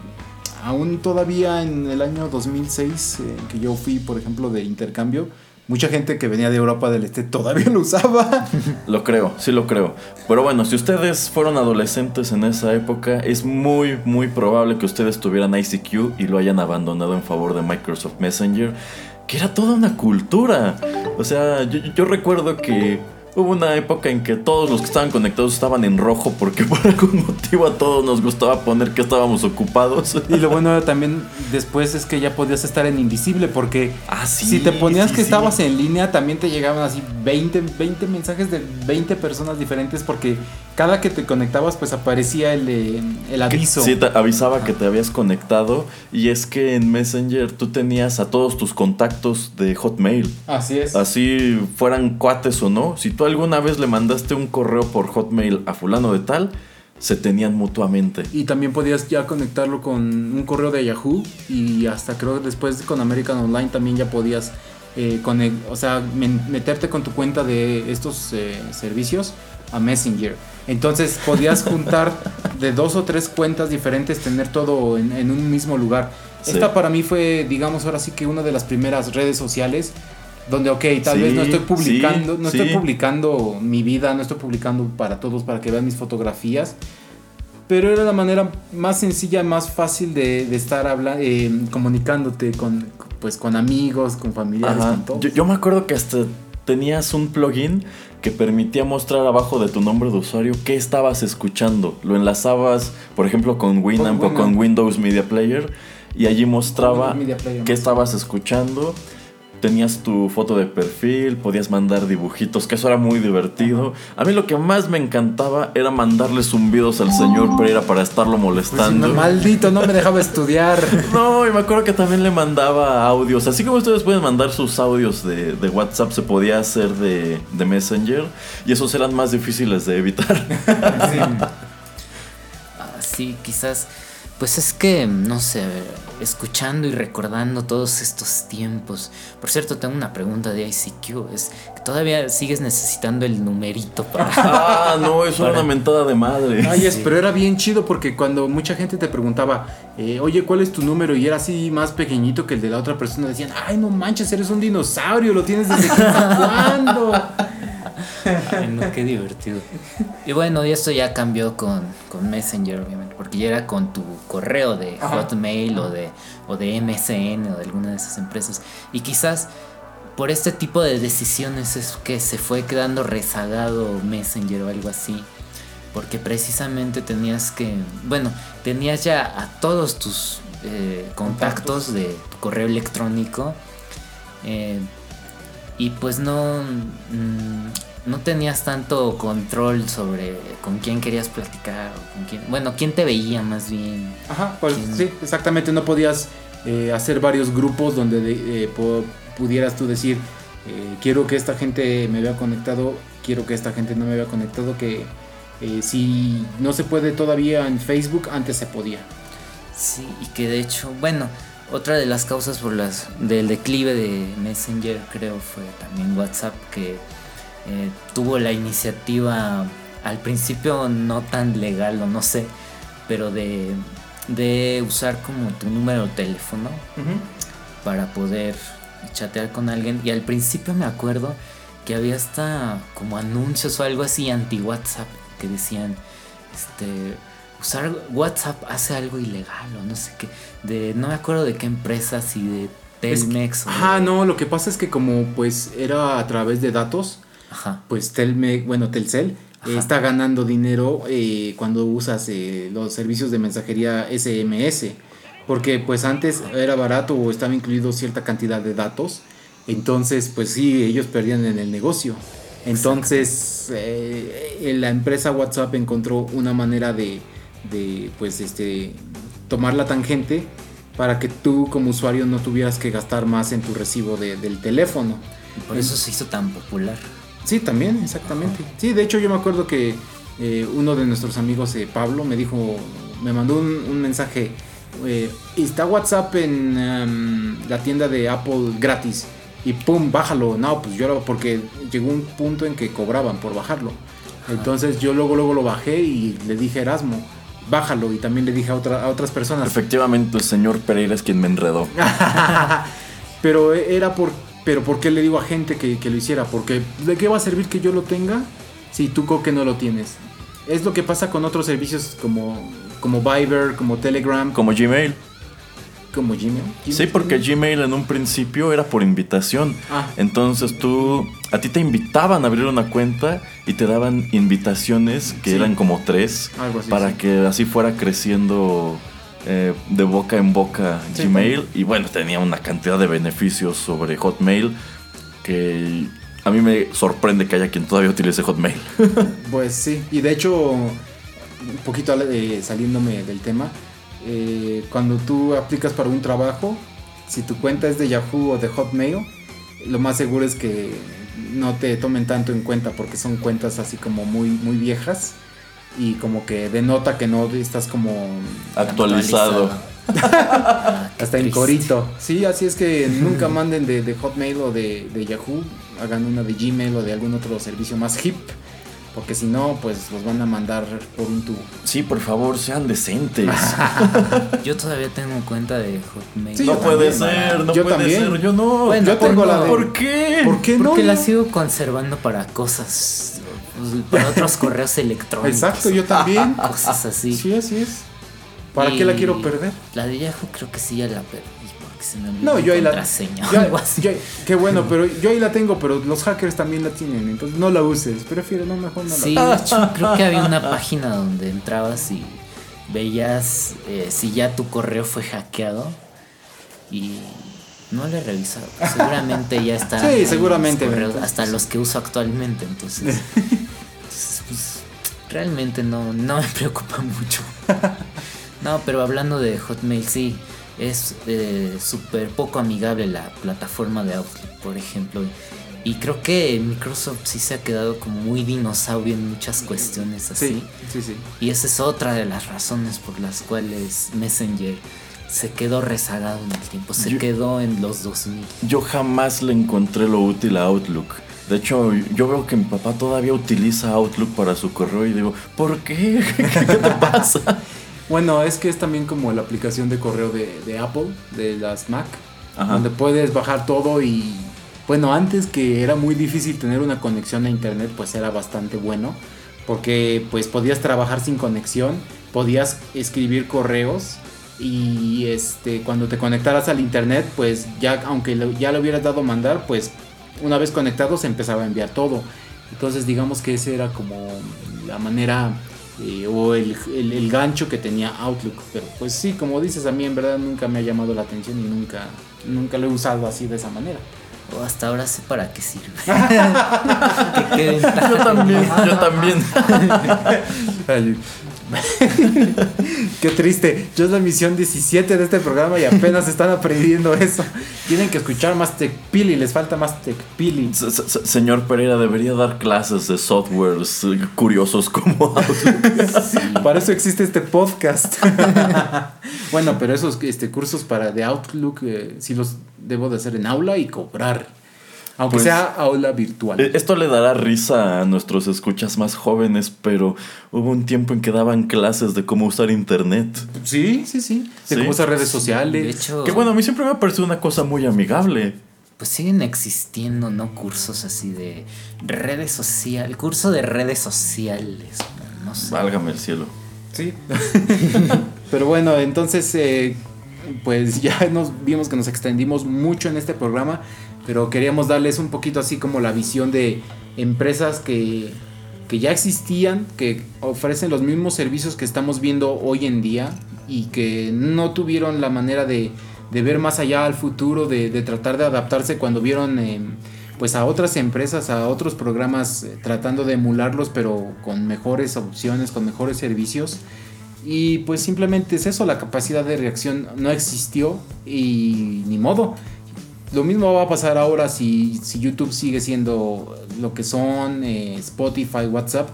aún todavía en el año 2006, eh, que yo fui, por ejemplo, de intercambio, mucha gente que venía de Europa del Este todavía lo usaba. Lo creo, sí lo creo. Pero bueno, si ustedes fueron adolescentes en esa época, es muy, muy probable que ustedes tuvieran ICQ y lo hayan abandonado en favor de Microsoft Messenger, que era toda una cultura. O sea, yo, recuerdo que Hubo una época en que todos los que estaban conectados estaban en rojo porque por algún motivo a todos nos gustaba poner que estábamos ocupados. Y lo bueno también después es que ya podías estar en invisible porque Ah, sí, si te ponías sí, que sí. estabas en línea también te llegaban así 20, 20 mensajes de 20 personas diferentes porque cada que te conectabas pues aparecía el, el aviso. Sí, te avisaba que te habías conectado y es que en Messenger tú tenías a todos tus contactos de Hotmail. Así es. Así fueran cuates o no, si tú alguna vez le mandaste un correo por Hotmail a fulano de tal, se tenían mutuamente. Y también podías ya conectarlo con un correo de Yahoo y hasta creo que después con American Online también ya podías eh, o sea, meterte con tu cuenta de estos eh, servicios a Messenger. Entonces podías juntar de dos o tres cuentas diferentes, tener todo en, en un mismo lugar. Sí. Esta para mí fue, digamos, ahora sí que una de las primeras redes sociales donde, ok, tal Sí, vez no estoy publicando, sí, no sí. estoy publicando mi vida, no estoy publicando para todos, para que vean mis fotografías, pero era la manera más sencilla, más fácil de, de estar habla eh, comunicándote con, pues, con amigos, con familiares, Ajá. con todos. Yo, yo me acuerdo que hasta tenías un plugin que permitía mostrar abajo de tu nombre de usuario qué estabas escuchando. Lo enlazabas, por ejemplo, con Winamp o con Windows Media Player y allí mostraba qué estabas escuchando. Tenías tu foto de perfil, podías mandar dibujitos, que eso era muy divertido. A mí lo que más me encantaba era mandarle zumbidos al señor Pereira para estarlo Pues, molestando. maldito, no me dejaba estudiar. No, y me acuerdo que también le mandaba audios. Así como ustedes pueden mandar sus audios de, de WhatsApp, se podía hacer de, de Messenger. Y esos eran más difíciles de evitar. Ah, sí, quizás. Pues es que, no sé, a ver, escuchando y recordando todos estos tiempos. Por cierto, tengo una pregunta de ICQ. Es que todavía sigues necesitando el numerito para. ah, no, eso era Para- una mentada de madre. Ay, es, pero era bien chido porque cuando mucha gente te preguntaba, eh, oye, ¿cuál es tu número? Y era así más pequeñito que el de la otra persona, decían, ay, no manches, eres un dinosaurio, lo tienes desde cuándo. Ay, no, qué divertido. Y bueno, y esto ya cambió con, con Messenger, obviamente, porque ya era con tu correo de Ajá. Hotmail o de, o de MSN o de alguna de esas empresas. Y quizás por este tipo de decisiones es que se fue quedando rezagado Messenger o algo así. Porque precisamente tenías que, bueno, tenías ya a todos tus eh, contactos de tu correo electrónico. eh, y pues no, mm, no tenías tanto control sobre con quién querías platicar o con quién, bueno, quién te veía más bien. Ajá, pues ¿Quién? sí, exactamente, no podías eh, hacer varios grupos donde de- eh, pudieras tú decir, eh, quiero que esta gente me vea conectado, quiero que esta gente no me vea conectado, que eh, si no se puede todavía en Facebook, antes se podía. Sí, y que de hecho, bueno, otra de las causas por las del declive de Messenger creo fue también WhatsApp que eh, tuvo la iniciativa al principio no tan legal o no sé, pero de, de usar como tu número de teléfono para poder chatear con alguien. Y al principio me acuerdo que había hasta como anuncios o algo así anti-WhatsApp que decían, este, usar WhatsApp hace algo ilegal o no sé qué. De, no me acuerdo de qué empresas y de Es que- Telmex. de- Ajá, no, lo que pasa es que como pues era a través de datos, Ajá. pues Telme, bueno, Telcel eh, Ajá. está ganando dinero eh, cuando usas eh, los servicios de mensajería SMS. Porque pues antes era barato o estaba incluido cierta cantidad de datos. Entonces, pues sí, ellos perdían en el negocio. Entonces, eh, la empresa WhatsApp encontró una manera de, de, pues, este, tomar la tangente para que tú como usuario no tuvieras que gastar más en tu recibo de- del teléfono. Y por eso se hizo tan popular. Sí, también, exactamente. Sí, de hecho yo me acuerdo que eh, uno de nuestros amigos, eh, Pablo, me dijo, me mandó un, un mensaje, eh, está WhatsApp en em, la tienda de Apple gratis. Y pum, bájalo. No, pues yo lo, porque llegó un punto en que cobraban por bajarlo. Entonces yo luego, luego lo bajé y le dije a Erasmo, bájalo. Y también le dije a, otra- a otras personas. Efectivamente, el señor Pereira es quien me enredó. Pero era por. Pero ¿por qué le digo a gente que, que lo hiciera? Porque ¿de qué va a servir que yo lo tenga si tú Coque no lo tienes? Es lo que pasa con otros servicios como, como Viber, como Telegram. Como Gmail. como Gmail. Sí, porque Gmail en un principio era por invitación. Ah. Entonces tú, a ti te invitaban a abrir una cuenta y te daban invitaciones que Sí. eran como tres Algo así, para sí. que así fuera creciendo eh, de boca en boca Sí, Gmail. Y bueno, tenía una cantidad de beneficios sobre Hotmail que a mí me sorprende que haya quien todavía utilice Hotmail. Pues sí, y de hecho, un poquito eh, saliéndome del tema, eh, cuando tú aplicas para un trabajo, si tu cuenta es de Yahoo o de Hotmail, lo más seguro es que no te tomen tanto en cuenta porque son cuentas así como muy, muy viejas y como que denota que no estás como Actualizado. Ah, hasta en corito. Sí, así es que nunca manden de, de Hotmail o de, de Yahoo, hagan una de Gmail o de algún otro servicio más hip. Porque si no, pues los van a mandar por un tubo. Sí, por favor, sean decentes. Yo todavía tengo cuenta de Hotmail. Sí, no puede también. ser, no Yo puede también. ser, yo no. Bueno, Yo tengo la de- ¿Por qué? ¿Por qué no? Porque la sigo conservando para cosas, para otros correos electrónicos. Exacto, yo también. Cosas así. Sí, así es. ¿Para qué la quiero perder? La de Yahoo creo que sí ya la perdí porque se me olvidó No, yo ahí la. yo- algo así. yo- qué bueno, pero yo ahí la tengo, pero los hackers también la tienen. Entonces no la uses. Prefiero, no, mejor no la Sí, de hecho, creo que había una página donde entrabas y veías eh, si ya tu correo fue hackeado y no le he revisado. Seguramente ya está. Sí, seguramente. correos, hasta los que uso actualmente, entonces. Pues, realmente no, no me preocupa mucho. No, pero hablando de Hotmail, sí, es eh, súper poco amigable la plataforma de Outlook, por ejemplo. Y creo que Microsoft sí se ha quedado como muy dinosaurio en muchas cuestiones así. Sí, sí, sí. Y esa es otra de las razones por las cuales Messenger se quedó rezagado en el tiempo, se Yo- quedó en los 2000. Yo jamás le encontré lo útil a Outlook. De hecho, yo veo que mi papá todavía utiliza Outlook para su correo y digo, ¿por qué? ¿Qué te pasa? Bueno, es que es también como la aplicación de correo de, de Apple, de las Mac, Ajá. donde puedes bajar todo y bueno, antes que era muy difícil tener una conexión a internet, pues era bastante bueno, porque pues podías trabajar sin conexión, podías escribir correos y este cuando te conectaras al internet, pues ya aunque lo- ya le hubieras dado mandar, pues una vez conectado se empezaba a enviar todo. Entonces digamos que ese era como la manera eh, o el, el- el gancho que tenía Outlook. Pero pues sí, como dices, a mí en verdad nunca me ha llamado la atención y nunca, nunca lo he usado así de esa manera. O hasta ahora sé para qué sirve. ¿Qué, qué ventaja Yo también, yo también. Qué triste. Yo es la misión 17 de este programa y apenas están aprendiendo eso. Tienen que escuchar más Tecpili, les falta más Tecpili. Se- se- Señor Pereira debería dar clases de softwares eh, curiosos como Outlook. Para eso existe este podcast. bueno, pero esos este, cursos para de Outlook eh, sí los debo de hacer en aula y cobrar. Aunque Pues, sea aula virtual. Eh, Esto le dará risa a nuestros escuchas más jóvenes, pero hubo un tiempo en que daban clases de cómo usar internet. Sí, sí, sí. De Sí. cómo usar redes De sociales. hecho, Que bueno, a mí siempre me ha parecido una cosa muy amigable. pues siguen existiendo, ¿no? Cursos así de redes sociales. Curso de redes sociales. No, No sé. Válgame el cielo. Sí. Pero bueno, entonces, eh, pues ya nos vimos que nos extendimos mucho en este programa, pero queríamos darles un poquito así como la visión de empresas que, que ya existían, que ofrecen los mismos servicios que estamos viendo hoy en día y que no tuvieron la manera de, de ver más allá al futuro, de, de tratar de adaptarse cuando vieron... eh, pues a otras empresas, a otros programas eh, tratando de emularlos, pero con mejores opciones, con mejores servicios. Y pues simplemente es eso, la capacidad de reacción no existió y ni modo. Lo mismo va a pasar ahora si, si YouTube sigue siendo lo que son, eh, Spotify, WhatsApp.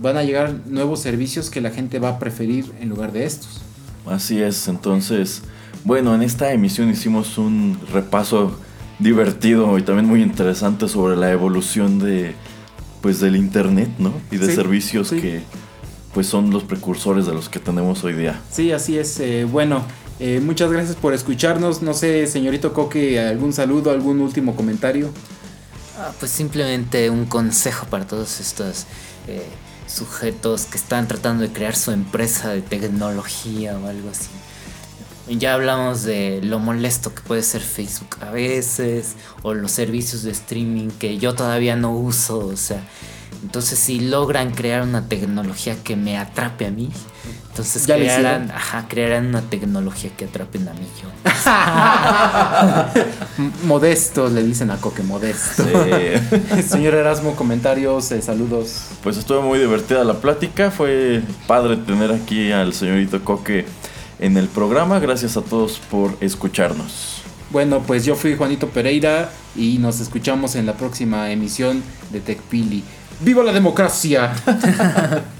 Van a llegar nuevos servicios que la gente va a preferir en lugar de estos. Así es, entonces, bueno, en esta emisión hicimos un repaso divertido y también muy interesante sobre la evolución de pues del internet, ¿no? Y de Sí, servicios sí. que pues son los precursores de los que tenemos hoy día. Sí, así es. eh, bueno, eh, muchas gracias por escucharnos. No sé, señorito Coque, algún saludo, algún último comentario. Ah, pues simplemente un consejo para todos estos eh, sujetos que están tratando de crear su empresa de tecnología o algo así. Ya hablamos de lo molesto que puede ser Facebook a veces, o los servicios de streaming que yo todavía no uso, o sea, entonces si logran crear una tecnología que me atrape a mí, entonces Ya crearán, ajá, crearán una tecnología que atrapen a mí yo. M- Modesto, le dicen a Coque, modesto. Sí. Señor Erasmo, comentarios, eh, saludos. Pues estuvo muy divertida la plática. Fue padre tener aquí al señorito Coque en el programa. Gracias a todos por escucharnos. Bueno, pues yo fui Juanito Pereira y nos escuchamos en la próxima emisión de TechPili. ¡Viva la democracia!